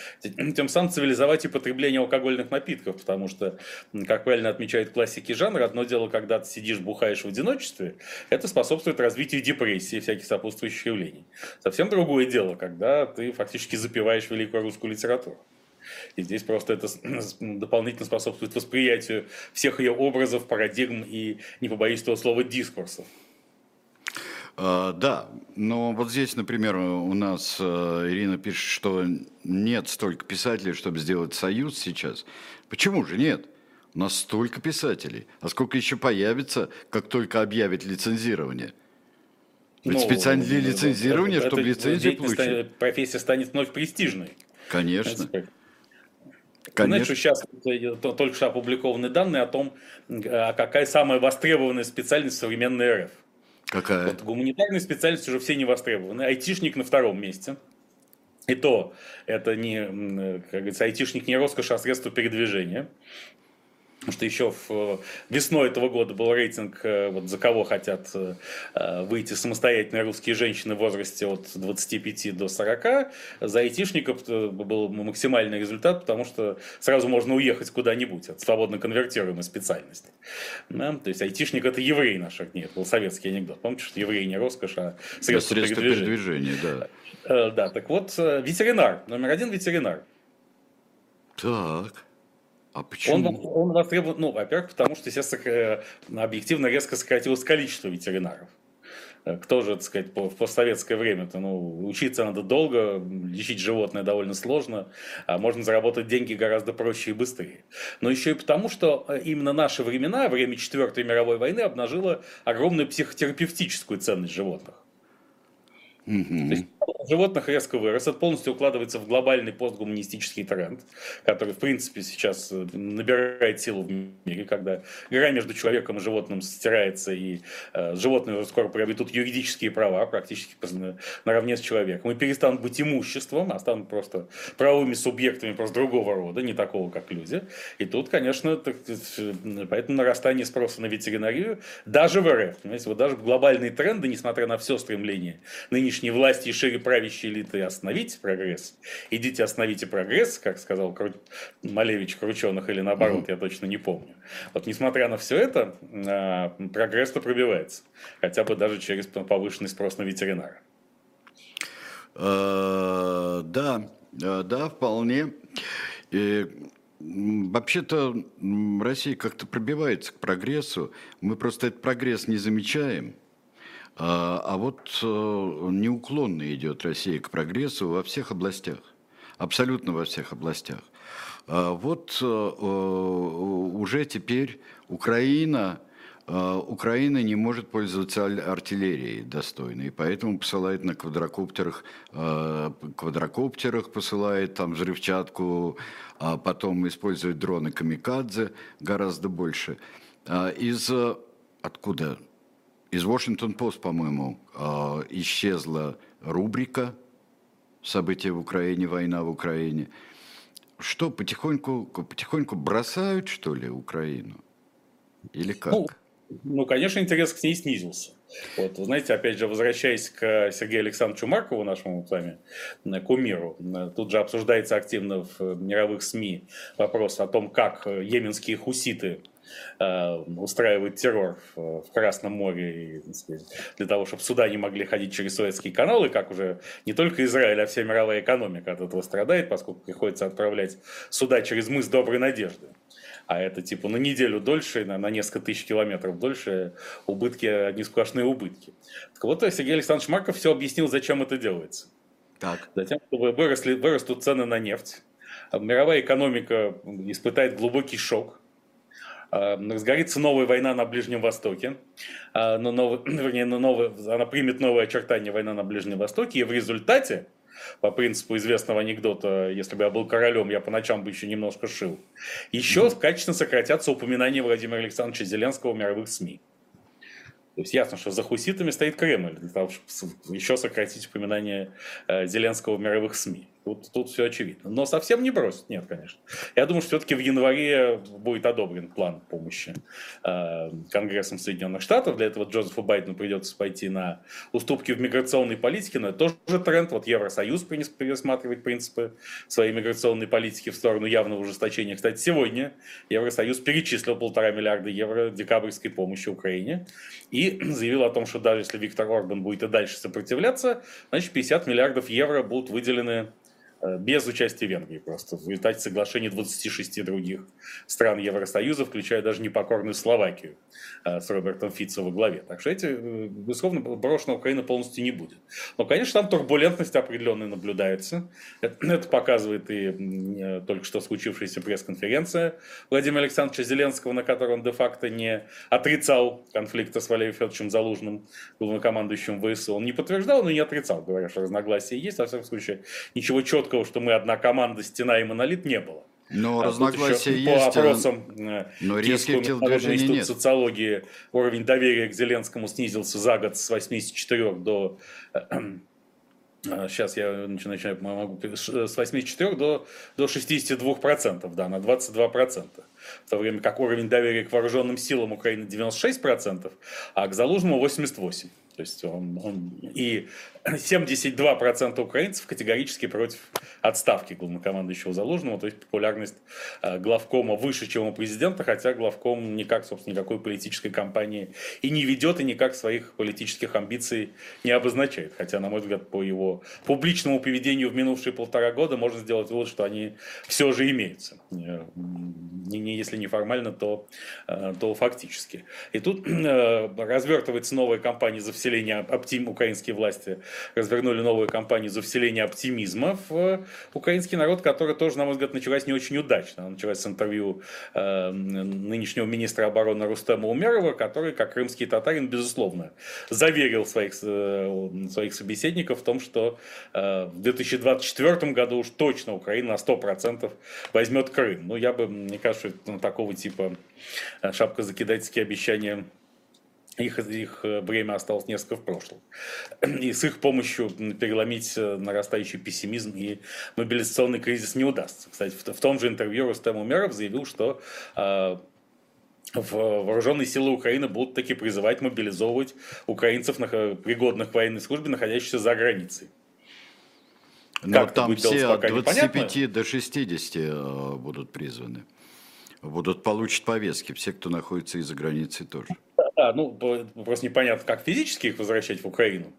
S3: тем самым цивилизовать и потребление алкогольных напитков, потому что, как правильно отмечают классики жанра, одно дело, когда ты сидишь, бухаешь в одиночестве, это способствует развитию депрессии и всяких сопутствующих явлений. Совсем другое дело, когда ты фактически запиваешь великую русскую литературу. И здесь просто это дополнительно способствует восприятию всех ее образов, парадигм и, не побоюсь этого слова, дискурсов.
S2: А, да, но вот здесь, например, у нас э, Ирина пишет, что нет столько писателей, чтобы сделать союз сейчас. Почему же нет? У нас столько писателей. А сколько еще появится, как только объявят лицензирование – Ну, специально для лицензирования, это, чтобы это, лицензию
S3: получить. Профессия станет вновь престижной.
S2: Конечно.
S3: Конечно. Знаешь, сейчас только что опубликованы данные о том, а какая самая востребованная специальность в современной РФ.
S2: Какая?
S3: Вот гуманитарные специальности уже все не востребованы. Айтишник на втором месте. И то, это не, как говорится, айтишник не роскошь, а средство передвижения. Потому что еще в, весной этого года был рейтинг, э, вот за кого хотят э, э, выйти самостоятельные русские женщины в возрасте от 25 до 40. За айтишников был максимальный результат, потому что сразу можно уехать куда-нибудь от свободно конвертируемой специальности. Да? То есть айтишник это еврей наш, нет, был советский анекдот. Помните, что еврей не роскошь, а средство,
S2: средство передвижения. передвижения
S3: да. да, так вот, ветеринар, номер один ветеринар.
S2: Так. А почему?
S3: Он, он востребован, ну, во-первых, потому что сейчас э, объективно резко сократилось количество ветеринаров. Э, кто же, так сказать, в постсоветское время-то, ну, учиться надо долго, лечить животное довольно сложно, а можно заработать деньги гораздо проще и быстрее. Но еще и потому, что э, именно наши времена, время Четвертой мировой войны, обнажило огромную психотерапевтическую ценность животных.
S2: Mm-hmm. То есть
S3: животных резко вырос. Это полностью укладывается в глобальный постгуманистический тренд, который, в принципе, сейчас э, набирает силу в мире, когда грань между человеком и животным стирается, и э, животные уже скоро приобретут юридические права практически наравне с человеком, и перестанут быть имуществом, а станут просто правовыми субъектами просто другого рода, не такого, как люди. И тут, конечно, так, поэтому нарастание спроса на ветеринарию даже в РФ, понимаете, вот даже глобальные тренды, несмотря на все стремление нынешней власти и шире правящей элиты остановите прогресс, идите остановите прогресс, как сказал Кру... Малевич Крученых, или наоборот, я точно не помню. Вот несмотря на все это, а, прогресс-то пробивается, хотя бы даже через повышенный спрос на ветеринара.
S2: Э, да, э, да, вполне. Вообще-то Россия как-то пробивается к прогрессу. Мы просто этот прогресс не замечаем. А, а вот э, неуклонно идет Россия к прогрессу во всех областях, абсолютно во всех областях. А вот э, э, уже теперь Украина, Украина не может пользоваться артиллерией достойной, поэтому посылает на квадрокоптерах, квадрокоптерах посылает там взрывчатку, а потом использует дроны камикадзе гораздо больше. Из откуда из Washington-Post, по-моему, а, исчезла рубрика «События в Украине, война в Украине». Что, потихоньку, потихоньку бросают, что ли, Украину? Или как?
S3: Ну, ну, конечно, интерес к ней снизился. Вот, знаете, опять же, возвращаясь к Сергею Александровичу Маркову, нашему с вами кумиру, тут же обсуждается активно в мировых СМИ вопрос о том, как йеменские хуситы Э, устраивает террор в Красном море и, сказать, для того, чтобы суда не могли ходить через Суэцкие каналы, как уже не только Израиль, а вся мировая экономика от этого страдает, поскольку приходится отправлять суда через мыс Доброй Надежды. А это типа на неделю дольше, на, на несколько тысяч километров дольше, убытки, одни сплошные убытки. Так вот, Сергей Александрович Марков все объяснил, зачем это делается.
S2: Так.
S3: Затем, чтобы выросли, вырастут цены на нефть, мировая экономика испытает глубокий шок, разгорится новая война на Ближнем Востоке, э, но новый, вернее, новый, она примет новые очертания война на Ближнем Востоке, и в результате, по принципу известного анекдота, если бы я был королем, я по ночам бы еще немножко шил, еще качественно сократятся упоминания Владимира Александровича Зеленского в мировых СМИ. То есть ясно, что за хуситами стоит Кремль, для того, чтобы еще сократить упоминание э, Зеленского в мировых СМИ. Тут, тут все очевидно. Но совсем не бросит, нет, конечно. Я думаю, что все-таки в январе будет одобрен план помощи э, Конгрессом Соединенных Штатов. Для этого Джозефу Байдену придется пойти на уступки в миграционной политике, но это тоже тренд. Вот Евросоюз пересматривает принципы своей миграционной политики в сторону явного ужесточения. Кстати, сегодня Евросоюз перечислил полтора миллиарда евро декабрьской помощи Украине и заявил о том, что даже если Виктор Орбан будет и дальше сопротивляться, значит 50 миллиардов евро будут выделены без участия Венгрии просто. В результате соглашения 26 других стран Евросоюза, включая даже непокорную Словакию э, с Робертом Фицо во главе. Так что эти, э, безусловно, брошена Украина полностью не будет. Но, конечно, там турбулентность определенная наблюдается. Это, это показывает и только что случившаяся пресс-конференция Владимира Александровича Зеленского, на которой он де-факто не отрицал конфликта с Валерием Федоровичем Залужным, главнокомандующим ВСУ. Он не подтверждал, но не отрицал, говоря, что разногласия есть. Во всяком случае, ничего четкого четкого, что мы одна команда, стена и монолит, не было.
S2: Но а разногласия есть.
S3: По э, опросам э, но резких телодвижений нет. социологии уровень доверия к Зеленскому снизился за год с 84 до Сейчас э, я начинаю, могу, с 84 до, до 62 процентов, да, на 22 процента. В то время как уровень доверия к вооруженным силам Украины 96 процентов, а к Залужному 88. То есть он, он и 72% украинцев категорически против отставки главнокомандующего Залужного, то есть популярность э, главкома выше, чем у президента, хотя главком никак, собственно, никакой политической кампании и не ведет, и никак своих политических амбиций не обозначает. Хотя, на мой взгляд, по его публичному поведению в минувшие полтора года можно сделать вывод, что они все же имеются. Не, не, если не формально, то, э, то фактически. И тут э, развертывается новая кампания за вселение оптим украинские власти развернули новую кампанию за вселение оптимизма в украинский народ, которая тоже, на мой взгляд, началась не очень удачно. Она началась с интервью э, нынешнего министра обороны Рустема Умерова, который, как крымский татарин, безусловно, заверил своих, э, своих собеседников в том, что э, в 2024 году уж точно Украина на 100% возьмет Крым. Ну, я бы, мне кажется, что такого типа э, шапкозакидательские обещания их, их э, время осталось несколько в прошлом. И с их помощью переломить э, нарастающий пессимизм и мобилизационный кризис не удастся. Кстати, в, в том же интервью Рустем Умеров заявил, что э, вооруженные силы Украины будут таки призывать мобилизовывать украинцев, пригодных к военной службе, находящихся за границей.
S2: Но как там все от 25 до 60 э, будут призваны. Будут получить повестки. Все, кто находится из-за границы тоже.
S3: Да, ну просто непонятно, как физически их возвращать в Украину.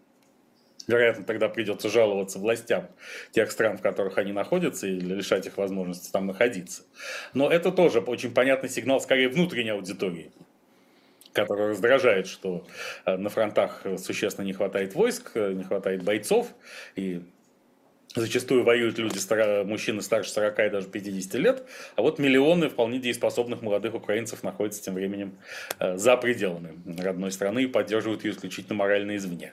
S3: Вероятно, тогда придется жаловаться властям тех стран, в которых они находятся, и лишать их возможности там находиться. Но это тоже очень понятный сигнал, скорее, внутренней аудитории, которая раздражает, что э, на фронтах существенно не хватает войск, э, не хватает бойцов, и Зачастую воюют люди, мужчины старше 40 и даже 50 лет, а вот миллионы вполне дееспособных молодых украинцев находятся тем временем э, за пределами родной страны и поддерживают ее исключительно морально извне.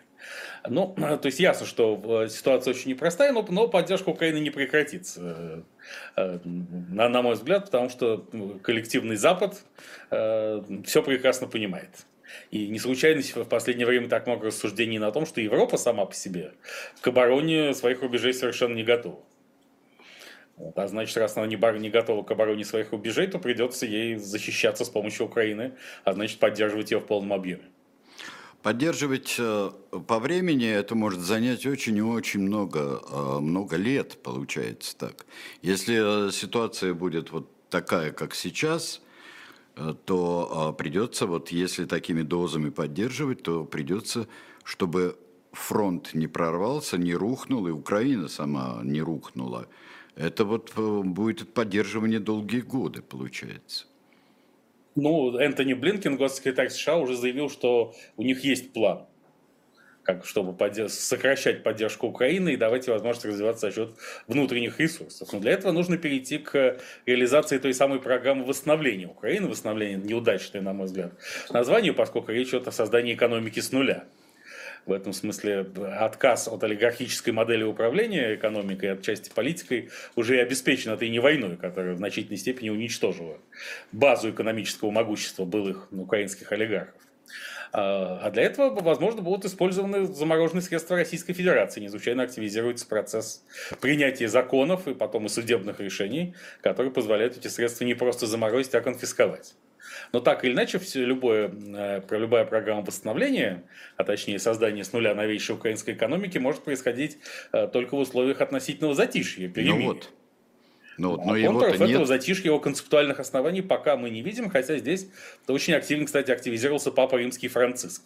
S3: Ну, то есть ясно, что ситуация очень непростая, но, но поддержка Украины не прекратится, э, на, на мой взгляд, потому что коллективный Запад э, все прекрасно понимает. И не случайно в последнее время так много рассуждений на том, что Европа сама по себе к обороне своих рубежей совершенно не готова. Вот, а значит, раз она не, не готова к обороне своих рубежей, то придется ей защищаться с помощью Украины, а значит, поддерживать ее в полном объеме.
S2: Поддерживать э, по времени это может занять очень и очень много, э, много лет, получается так. Если э, ситуация будет вот такая, как сейчас – то а, придется, вот если такими дозами поддерживать, то придется, чтобы фронт не прорвался, не рухнул, и Украина сама не рухнула. Это вот э, будет поддерживание долгие годы, получается.
S3: Ну, Энтони Блинкен, госсекретарь США, уже заявил, что у них есть план как, чтобы поддерж... сокращать поддержку Украины и давать ей возможность развиваться за счет внутренних ресурсов. Но для этого нужно перейти к реализации той самой программы восстановления Украины, восстановления неудачной, на мой взгляд, названию, поскольку речь идет о создании экономики с нуля. В этом смысле отказ от олигархической модели управления экономикой, от части политикой, уже и обеспечен этой не войной, которая в значительной степени уничтожила базу экономического могущества былых украинских олигархов. А, а для этого, возможно, будут использованы замороженные средства Российской Федерации. Не случайно активизируется процесс принятия законов и потом и судебных решений, которые позволяют эти средства не просто заморозить, а конфисковать. Но так или иначе, все, любое, э, любая программа восстановления, а точнее создания с нуля новейшей украинской экономики, может происходить э, только в условиях относительного затишья, перемен. Ну вот. Ну, вот, но а его этого нет. затишья его концептуальных оснований пока мы не видим, хотя здесь очень активно, кстати, активизировался Папа Римский Франциск.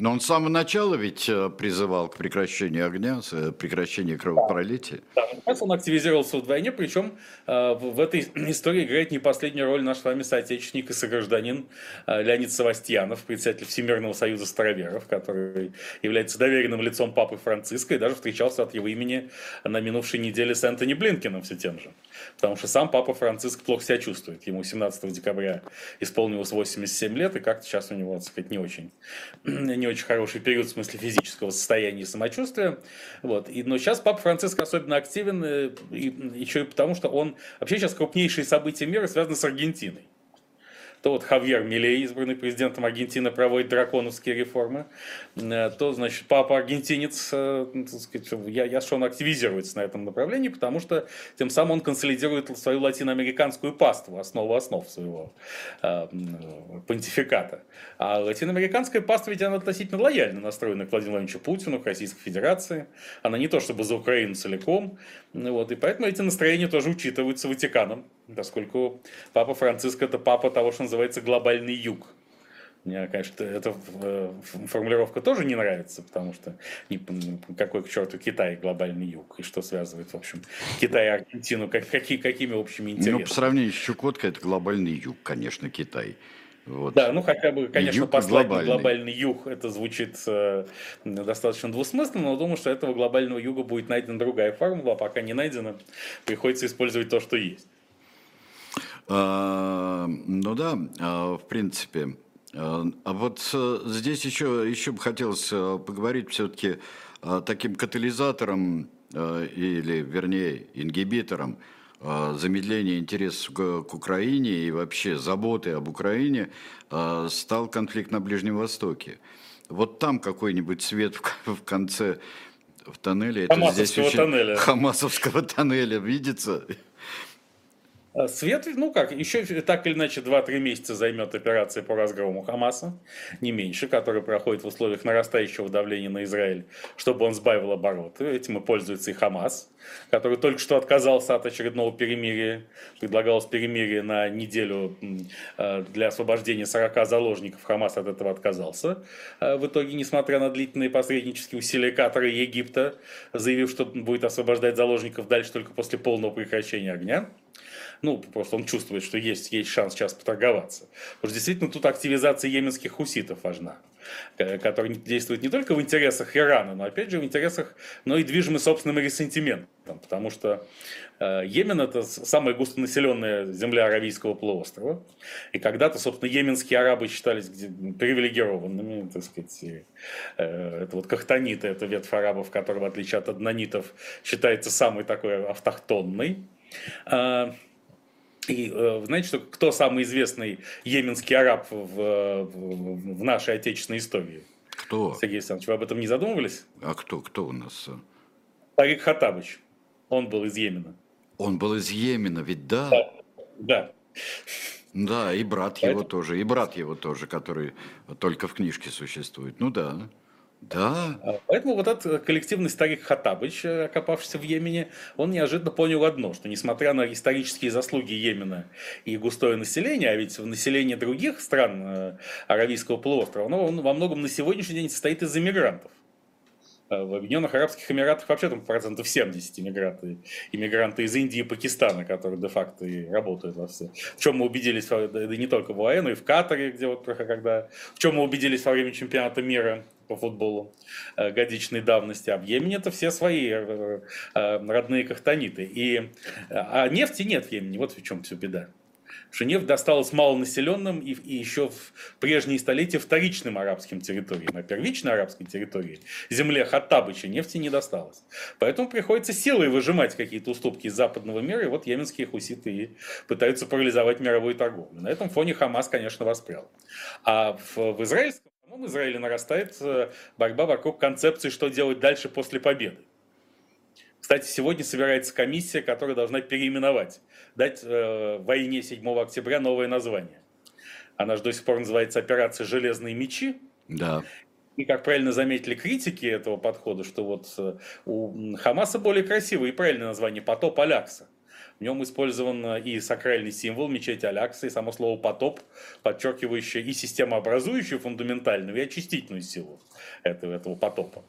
S2: Но он с самого начала ведь э, призывал к прекращению огня, э, прекращению кровопролития.
S3: Да, сейчас он активизировался вдвойне, причем э, в этой истории играет не последнюю роль наш с вами соотечественник и согражданин Леонид Савастьянов, председатель Всемирного союза староверов, который является доверенным лицом Папы Франциска и даже встречался от его имени на минувшей неделе с Энтони Блинкиным все тем же. Потому что сам Папа Франциск плохо себя чувствует. Ему 17 декабря исполнилось 87 лет, и как-то сейчас у него, так сказать, не очень, не очень хороший период в смысле физического состояния и самочувствия. Вот. И, но сейчас Папа Франциск особенно активен, э, и, еще и потому, что он вообще сейчас крупнейшие события мира связаны с Аргентиной то вот Хавьер Милей, избранный президентом Аргентины, проводит драконовские реформы, э, то, значит, папа аргентинец, э, ну, сказать, я, я что он активизируется на этом направлении, потому что тем самым он консолидирует свою латиноамериканскую паству, основу основ своего э, понтификата. А латиноамериканская паства ведь она относительно лояльно настроена к Владимиру Владимировичу Путину, к Российской Федерации. Она не то чтобы за Украину целиком, вот, и поэтому эти настроения тоже учитываются Ватиканом, поскольку Папа Франциск это папа того, что называется глобальный юг. Мне, конечно, эта э, формулировка тоже не нравится, потому что какой к черту Китай глобальный юг, и что связывает, в общем, Китай и Аргентину, как, какие, какими общими интересами. Ну,
S2: по сравнению с Чукоткой, это глобальный юг, конечно, Китай.
S3: Вот. Да, ну хотя бы, конечно, юг послать глобальный. глобальный юг, это звучит э, достаточно двусмысленно, но думаю, что этого глобального юга будет найдена другая формула, а пока не найдена, приходится использовать то, что есть.
S2: А, ну да, а, в принципе. А, а вот э, здесь еще, еще бы хотелось э, поговорить все-таки таким катализатором э, или, вернее, ингибитором замедления интересов к Украине и вообще заботы об Украине стал конфликт на Ближнем Востоке. Вот там какой-нибудь свет в конце в тоннеле.
S3: Это здесь очень... тоннеля.
S2: Хамасовского тоннеля видится.
S3: А свет, ну как, еще так или иначе 2-3 месяца займет операция по разгрому Хамаса, не меньше, которая проходит в условиях нарастающего давления на Израиль, чтобы он сбавил обороты. Этим и пользуется и Хамас, который только что отказался от очередного перемирия. Предлагалось перемирие на неделю а, для освобождения 40 заложников. Хамас от этого отказался. А в итоге, несмотря на длительные посреднические усилия Катара и Египта, заявив, что будет освобождать заложников дальше только после полного прекращения огня. Ну, просто он чувствует, что есть, есть шанс сейчас поторговаться. Потому что действительно тут активизация йеменских хуситов важна который действует не только в интересах Ирана, но опять же в интересах, но и движимы собственным ресентиментом. Потому что э, Йемен это самая густонаселенная земля Аравийского полуострова. И когда-то, собственно, йеменские арабы считались привилегированными, так сказать. Э, это вот кахтаниты, это ветвь арабов, который, в отличие от аднанитов, считается самой такой автохтонной. Э, и э, знаете, что кто самый известный йеменский араб в, в, в нашей отечественной истории?
S2: Кто?
S3: Сергей Александрович, вы об этом не задумывались?
S2: А кто? Кто у нас?
S3: Тарик Хатабыч. Он был из Йемена.
S2: Он был из Йемена, ведь да?
S3: Да. да.
S2: Да, и брат Поэтому... его тоже, и брат его тоже, который только в книжке существует. Ну да. Да.
S3: А, поэтому вот этот коллективный старик Хатабыч, э, окопавшийся в Йемене, он неожиданно понял одно, что несмотря на исторические заслуги Йемена и густое население, а ведь в населении других стран э, Аравийского полуострова, оно во многом на сегодняшний день состоит из иммигрантов. Э, в Объединенных Арабских Эмиратах вообще там процентов 70 иммигранты, иммигранты из Индии и Пакистана, которые де-факто и работают во все. В чем мы убедились, да не только в ОАЭ, но и в Катаре, где вот когда, в чем мы убедились во время чемпионата мира по футболу э, годичной давности, а в Йемене это все свои э, э, родные кахтаниты. И, а нефти нет в Йемене, вот в чем все беда. что нефть досталась малонаселенным и, и еще в прежние столетия вторичным арабским территориям. А первичной арабской территории, земле Хаттабыча, нефти не досталось. Поэтому приходится силой выжимать какие-то уступки из западного мира, и вот йеменские хуситы и пытаются парализовать мировую торговлю. На этом фоне Хамас, конечно, воспрял. А в, в израильском самом Израиле нарастает борьба вокруг концепции, что делать дальше после победы. Кстати, сегодня собирается комиссия, которая должна переименовать, дать э, войне 7 октября новое название. Она же до сих пор называется операция «Железные мечи».
S2: Да.
S3: И, как правильно заметили критики этого подхода, что вот э, у Хамаса более красивое и правильное название «Потоп Алякса». В нем использован и сакральный символ мечети Алякса, и само слово «потоп», подчеркивающее и системообразующую фундаментальную, и очистительную силу этого, этого потопа.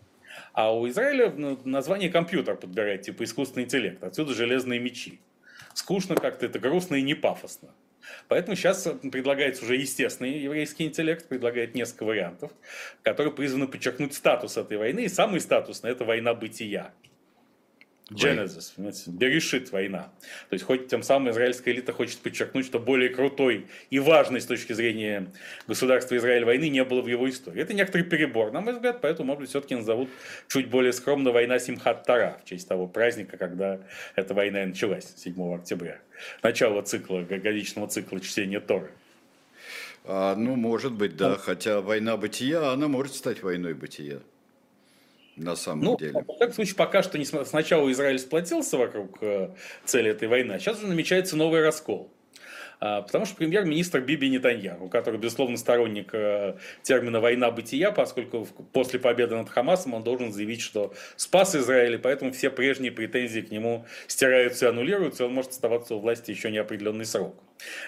S3: А у Израиля название компьютер подбирает, типа искусственный интеллект. Отсюда железные мечи. Скучно как-то, это грустно и не пафосно. Поэтому сейчас предлагается уже естественный еврейский интеллект, предлагает несколько вариантов, которые призваны подчеркнуть статус этой войны. И самый статусный – это война бытия. Genesis, Берешит война. То есть, хоть тем самым израильская элита хочет подчеркнуть, что более крутой и важной с точки зрения государства Израиль войны не было в его истории. Это некоторый перебор, на мой взгляд, поэтому, может быть, все-таки назовут чуть более скромно война Симхат Тара, в честь того праздника, когда эта война и началась, 7 октября. Начало цикла, годичного цикла чтения Торы.
S2: А, ну, может быть, да. Хотя война бытия, она может стать войной бытия на самом
S3: ну,
S2: деле.
S3: В таком случае, пока что не, сначала Израиль сплотился вокруг э, цели этой войны, а сейчас уже намечается новый раскол. А, потому что премьер-министр Биби Нетаньяху, который, безусловно, сторонник э, термина «война бытия», поскольку после победы над Хамасом он должен заявить, что спас Израиль, и поэтому все прежние претензии к нему стираются и аннулируются, и он может оставаться у власти еще неопределенный срок.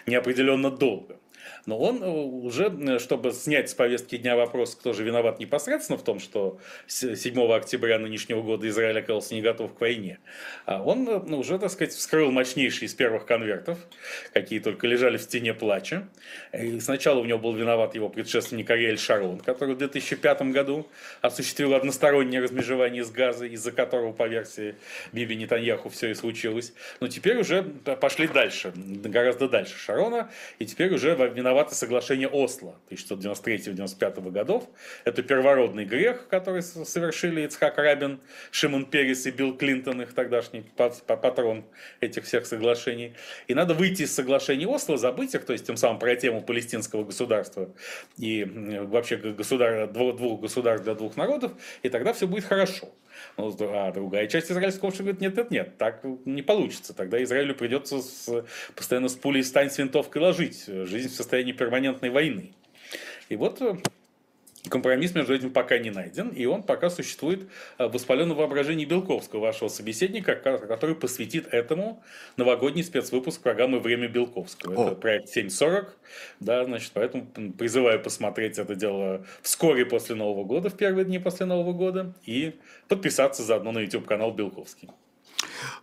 S3: Неопределенно долго. Но он э, уже, э, чтобы снять с повестки дня вопрос, кто же виноват непосредственно в том, что 7 октября нынешнего года Израиль оказался не готов к войне, а он э, ну, уже, так сказать, вскрыл мощнейший из первых конвертов, какие только лежали в стене плача. И сначала у него был виноват его предшественник Ариэль Шарон, который в 2005 году осуществил одностороннее размежевание с Газой, из-за которого, по версии Биби Нетаньяху, все и случилось. Но теперь уже пошли дальше, гораздо дальше Шарона, и теперь уже виноваты соглашение Осло 1993-1995 годов. Это первородный грех, который совершили Ицхак Рабин, Шимон Перес и Билл Клинтон, их тогдашний патрон этих всех соглашений. И надо выйти из соглашения Осло, забыть их, то есть тем самым про тему палестинского государства и вообще государ... двух государств для двух народов, и тогда все будет хорошо. Ну, а другая часть израильского общества говорит, нет, нет, нет, так не получится. Тогда Израилю придется с, постоянно с пулей стань с винтовкой ложить. Жизнь в состоянии перманентной войны. И вот э, Компромисс между этим пока не найден, и он пока существует э, в воспаленном воображении Белковского, вашего собеседника, который посвятит этому новогодний спецвыпуск программы «Время Белковского». О. Это проект 740, да, значит, поэтому призываю посмотреть это дело вскоре после Нового года, в первые дни после Нового года, и подписаться заодно на YouTube-канал Белковский.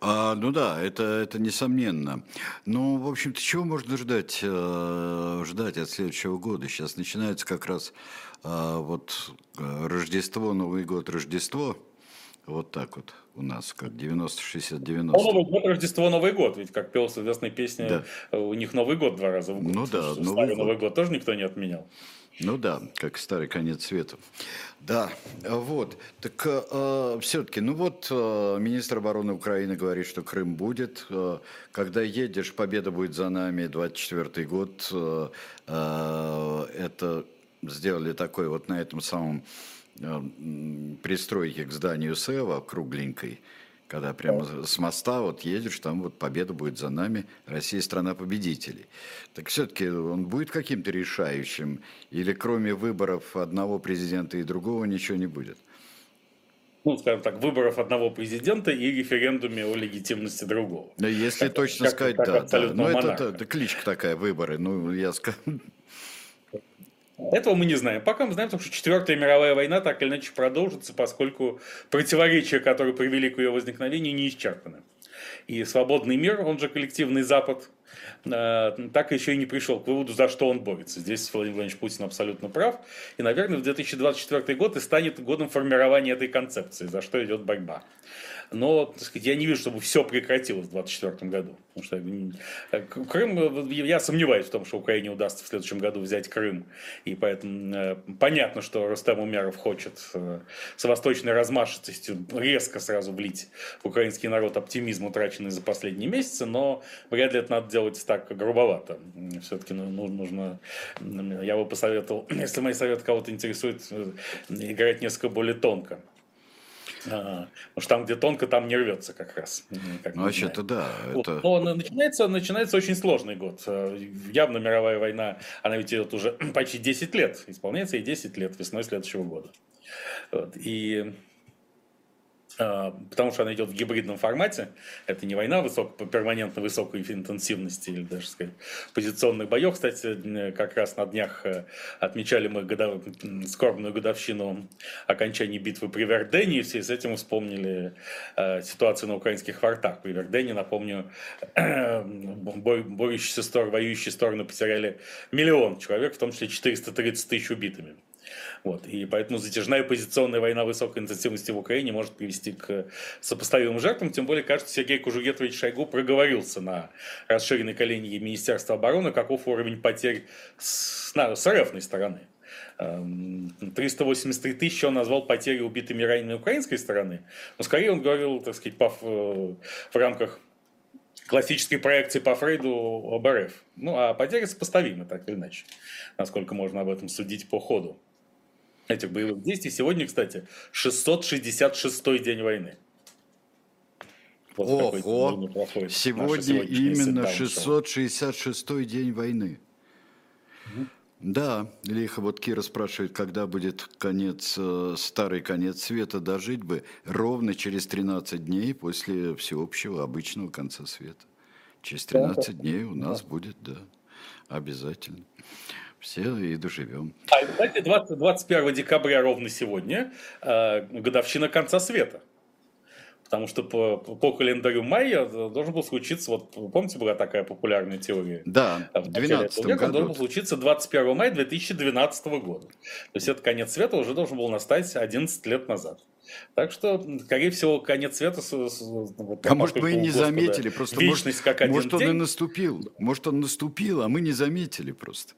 S2: А, ну да, это, это несомненно. Ну, в общем-то, чего можно ждать, э, ждать от следующего года? Сейчас начинается как раз э, вот э, Рождество, Новый год, Рождество. Вот так вот у нас, как 90-60-90.
S3: Новый год, Рождество, Новый год. Ведь, как пел в известной песне, да. у них Новый год два раза в год.
S2: Ну да,
S3: Новый год. Новый год тоже никто не отменял.
S2: Ну да, как старый конец света. Да, вот. Так э, все-таки, ну вот э, министр обороны Украины говорит, что Крым будет. Э, когда едешь, победа будет за нами, 24 год. Э, э, это сделали такой вот на этом самом э, пристройке к зданию СЭВа кругленькой когда прямо с моста вот едешь, там вот победа будет за нами, Россия страна победителей. Так все-таки он будет каким-то решающим, или кроме выборов одного президента и другого ничего не будет?
S3: ну, скажем так, выборов одного президента и референдуме о легитимности другого.
S2: Да, если как, точно как, сказать, как, да. да. Ну, это, это, это кличка такая, выборы. Ну, я скажу.
S3: Этого мы не знаем. Пока мы знаем, что Четвертая мировая война так или иначе продолжится, поскольку противоречия, которые привели к ее возникновению, не исчерпаны. И свободный мир, он же коллективный Запад, э, так еще и не пришел к выводу, за что он борется. Здесь Владимир Владимирович Путин абсолютно прав. И, наверное, в 2024 год и станет годом формирования этой концепции, за что идет борьба но так сказать, я не вижу, чтобы все прекратилось в 2024 году. Потому что Крым, я сомневаюсь в том, что Украине удастся в следующем году взять Крым. И поэтому э, понятно, что Рустем Умеров хочет э, с восточной размашистостью резко сразу влить в украинский народ оптимизм, утраченный за последние месяцы, но вряд ли это надо делать так грубовато. Все-таки ну, нужно, я бы посоветовал, если мои советы кого-то интересуют, э, играть несколько более тонко. Потому что там, где тонко, там не рвется как раз.
S2: Как ну, вообще-то да.
S3: Вот. Это... Но начинается, начинается очень сложный год. Э, явно мировая война, она ведь идет уже почти 10 лет. Исполняется и 10 лет весной следующего года. Вот. И а, потому что она идет в гибридном формате. Это не война высок, перманентно высокой интенсивности или даже сказать, позиционных боев. Кстати, как раз на днях э, отмечали мы годов... скорбную годовщину окончания битвы при Вердене, и все с этим вспомнили э, ситуацию на украинских фортах. При Вердене, напомню, бой, борющиеся стороны, воюющие стороны потеряли миллион человек, в том числе 430 тысяч убитыми. Вот. И поэтому затяжная позиционная война высокой интенсивности в Украине может привести к сопоставимым жертвам. Тем более, кажется, Сергей Кужугетович Шойгу проговорился на расширенной коллегии Министерства обороны, каков уровень потерь с, на, с РФной стороны. 383 эм, тысячи он назвал потери убитыми ранеными украинской стороны. Но скорее он говорил, так сказать, по, в, в рамках классической проекции по Фрейду об РФ. Ну, а потери сопоставимы, так или иначе, насколько можно об этом судить по ходу этих боевых действий. Сегодня, кстати, 666-й день войны.
S2: Вот Ого! Сегодня именно 666-й день войны. Угу. Да, лихо. Вот Кира спрашивает, когда будет конец, э, старый конец света, дожить бы ровно через 13 дней после всеобщего обычного конца света. Через 13 дней у нас будет, да, обязательно. Все и доживем.
S3: А, кстати, 20, 21 декабря ровно сегодня э, годовщина конца света. Потому что по, по календарю майя должен был случиться, вот помните, была такая популярная теория?
S2: Да, в 2012 году.
S3: Он должен был случиться 21 мая 2012 года. То есть это конец света уже должен был настать 11 лет назад. Так что, скорее всего, конец света...
S2: Вот, а может, мы и не Господа, заметили, просто
S3: может, как
S2: может он день. и наступил, может, он наступил, а мы не заметили просто.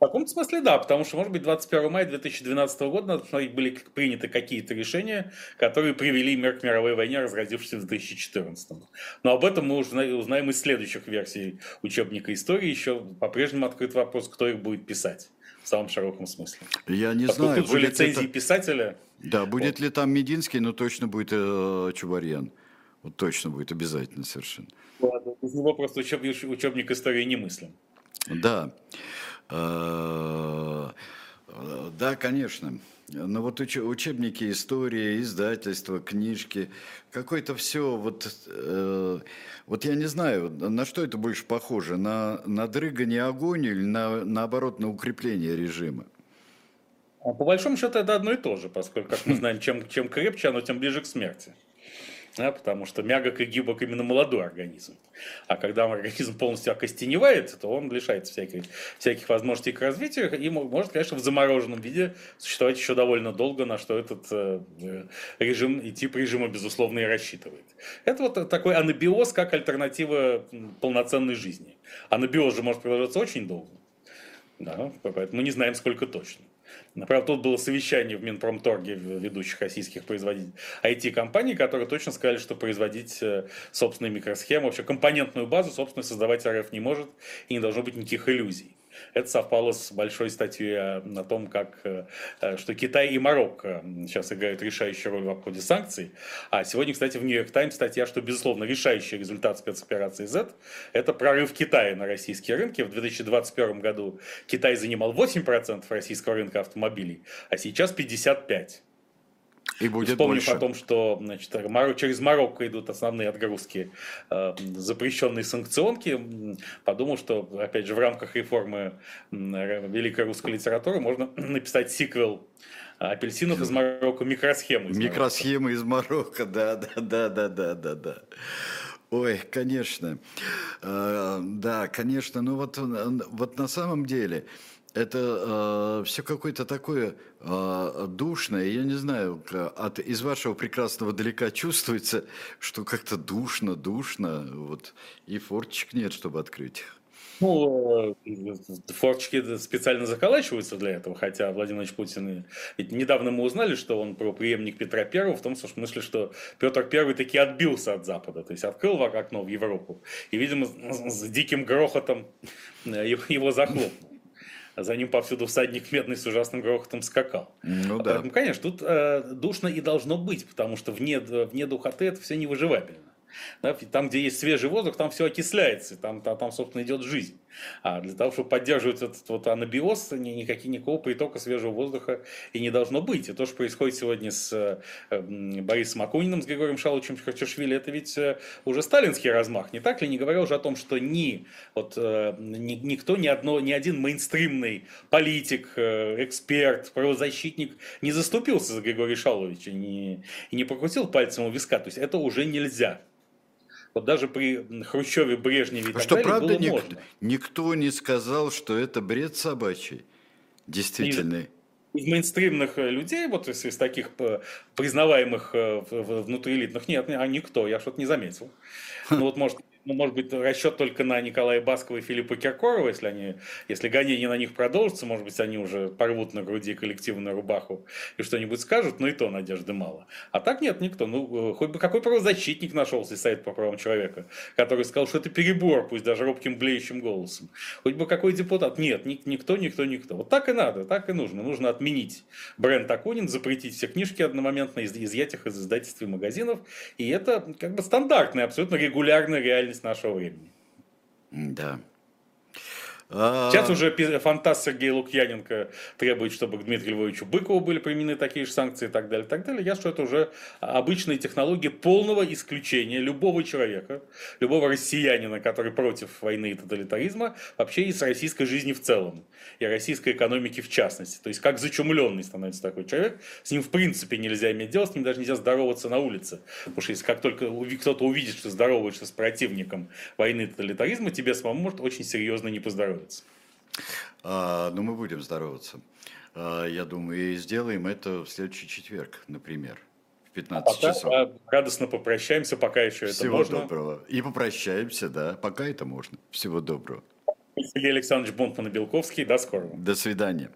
S3: В каком-то смысле да, потому что, может быть, 21 мая 2012 года, надо посмотреть, были приняты какие-то решения, которые привели мир к мировой войне, разразившейся в 2014. Но об этом мы уже узнаем из следующих версий учебника истории. Еще по-прежнему открыт вопрос, кто их будет писать в самом широком смысле.
S2: Я не Поскольку знаю.
S3: Тут же лицензии это... писателя.
S2: Да, будет вот. ли там Мединский, но точно будет э, Чубарьян. Вот точно будет обязательно совершенно.
S3: Ладно, без него просто учебник, учебник истории не мыслим.
S2: Да. Э, да, конечно. Но вот учебники истории, издательства, книжки, какое-то все, вот, э, вот я не знаю, на что это больше похоже, на, на дрыгание огонь или на, наоборот на укрепление режима?
S3: А по большому счету это одно и то же, поскольку, как мы знаем, чем, чем крепче оно, тем ближе к смерти да, потому что мягок и гибок именно молодой организм. А когда организм полностью окостеневает, то он лишается всяких, всяких возможностей к развитию и может, конечно, в замороженном виде существовать еще довольно долго, на что этот э, режим и тип режима, безусловно, и рассчитывает. Это вот такой анабиоз как альтернатива полноценной жизни. Анабиоз же может продолжаться очень долго. Да, поэтому мы не знаем, сколько точно. Правда, тут было совещание в Минпромторге ведущих российских производителей IT-компаний, которые точно сказали, что производить э, собственные микросхемы, вообще компонентную базу, собственно, создавать РФ не может и не должно быть никаких иллюзий. Это совпало с большой статьей о том, как, э, э, что Китай и Марокко сейчас играют решающую роль в обходе санкций. А сегодня, кстати, в Нью-Йорк Таймс статья, что, безусловно, решающий результат спецоперации Z – это прорыв Китая на российские рынки. В 2021 году Китай занимал 8% российского рынка автомобилей, а сейчас 55%.
S2: И будет
S3: Вспомнив
S2: больше.
S3: о том, что значит, через Марокко идут основные отгрузки э, запрещенной санкционки, подумал, что, опять же, в рамках реформы великой русской литературы можно написать сиквел апельсинов из Марокко, микросхемы
S2: из Микросхемы из Марокко, да, да, да, да, да, да, да. Ой, конечно. Э, да, конечно. Ну вот, вот на самом деле это э, все какое-то такое э, душное. Я не знаю, от, из вашего прекрасного далека чувствуется, что как-то душно, душно. Вот, и форточек нет, чтобы открыть.
S3: Ну, э, форточки специально заколачиваются для этого, хотя Владимир Ильич Путин... Ведь недавно мы узнали, что он про преемник Петра Первого, в том смысле, что Петр Первый таки отбился от Запада, то есть открыл окно в Европу, и, видимо, с диким грохотом э, его захлопнул за ним повсюду всадник медный с ужасным грохотом скакал.
S2: Ну да.
S3: Поэтому, конечно, тут э, душно и должно быть, потому что вне, вне духоты это все невыживабельно. Да, там, где есть свежий воздух, там все окисляется, там, там, там собственно, идет жизнь. А для того, чтобы поддерживать этот вот анабиоз, ни, никаких, никакого притока свежего воздуха и не должно быть. И то, что происходит сегодня с э, Борисом Акуниным, с Григорием Шаловичем Хачашвили, это ведь э, уже сталинский размах, не так ли? Не говоря уже о том, что ни, вот, э, ни, никто, ни, одно, ни один мейнстримный политик, эксперт, правозащитник не заступился за Григория Шаловича не, не покрутил пальцем у виска. То есть это уже нельзя. Вот даже при Хрущеве, Брежневе и
S2: а
S3: так
S2: что,
S3: далее
S2: правда,
S3: было
S2: ник-
S3: можно.
S2: никто не сказал, что это бред собачий? Действительно.
S3: Из мейнстримных э, людей, вот из, таких э, признаваемых э, внутриэлитных, нет, а никто, я что-то не заметил. Ну вот, может, ну, может быть, расчет только на Николая Баскова и Филиппа Киркорова, если, они, если гонения на них продолжатся, может быть, они уже порвут на груди коллективную рубаху и что-нибудь скажут, но и то надежды мало. А так нет, никто. Ну, э, хоть бы какой правозащитник нашелся из Совета по правам человека, который сказал, что это перебор, пусть даже робким блеющим голосом. Хоть бы какой депутат. Нет, ни- никто, никто, никто. Вот так и надо, так и нужно. Нужно отменить бренд Акунин, запретить все книжки одномоментно, из- изъять их из издательств и магазинов. И это как бы стандартная, абсолютно регулярная реальность нашего времени.
S2: Да. А,
S3: Сейчас уже фантаст Сергей Лукьяненко требует, чтобы к Дмитрию Львовичу Быкову были применены такие же санкции и так далее, и так далее. Я что это уже обычные технологии полного исключения любого человека, любого россиянина, который против войны и тоталитаризма, вообще и с российской жизни в целом, и российской экономики в частности. То есть как зачумленный становится такой человек, с ним в принципе нельзя иметь дело, с ним даже нельзя здороваться на улице. Потому что если как только кто-то увидит, что здороваешься с противником войны и тоталитаризма, тебе самому может очень серьезно не поздоровиться.
S2: А, ну, мы будем здороваться. А, я думаю, и сделаем это в следующий четверг, например, в 15
S3: Пока
S2: часов.
S3: а, радостно попрощаемся, пока еще это
S2: Всего
S3: можно.
S2: доброго. И попрощаемся, да, пока это можно. Всего доброго.
S3: Сергей Александрович Бунтман и Белковский. До скорого.
S2: До свидания.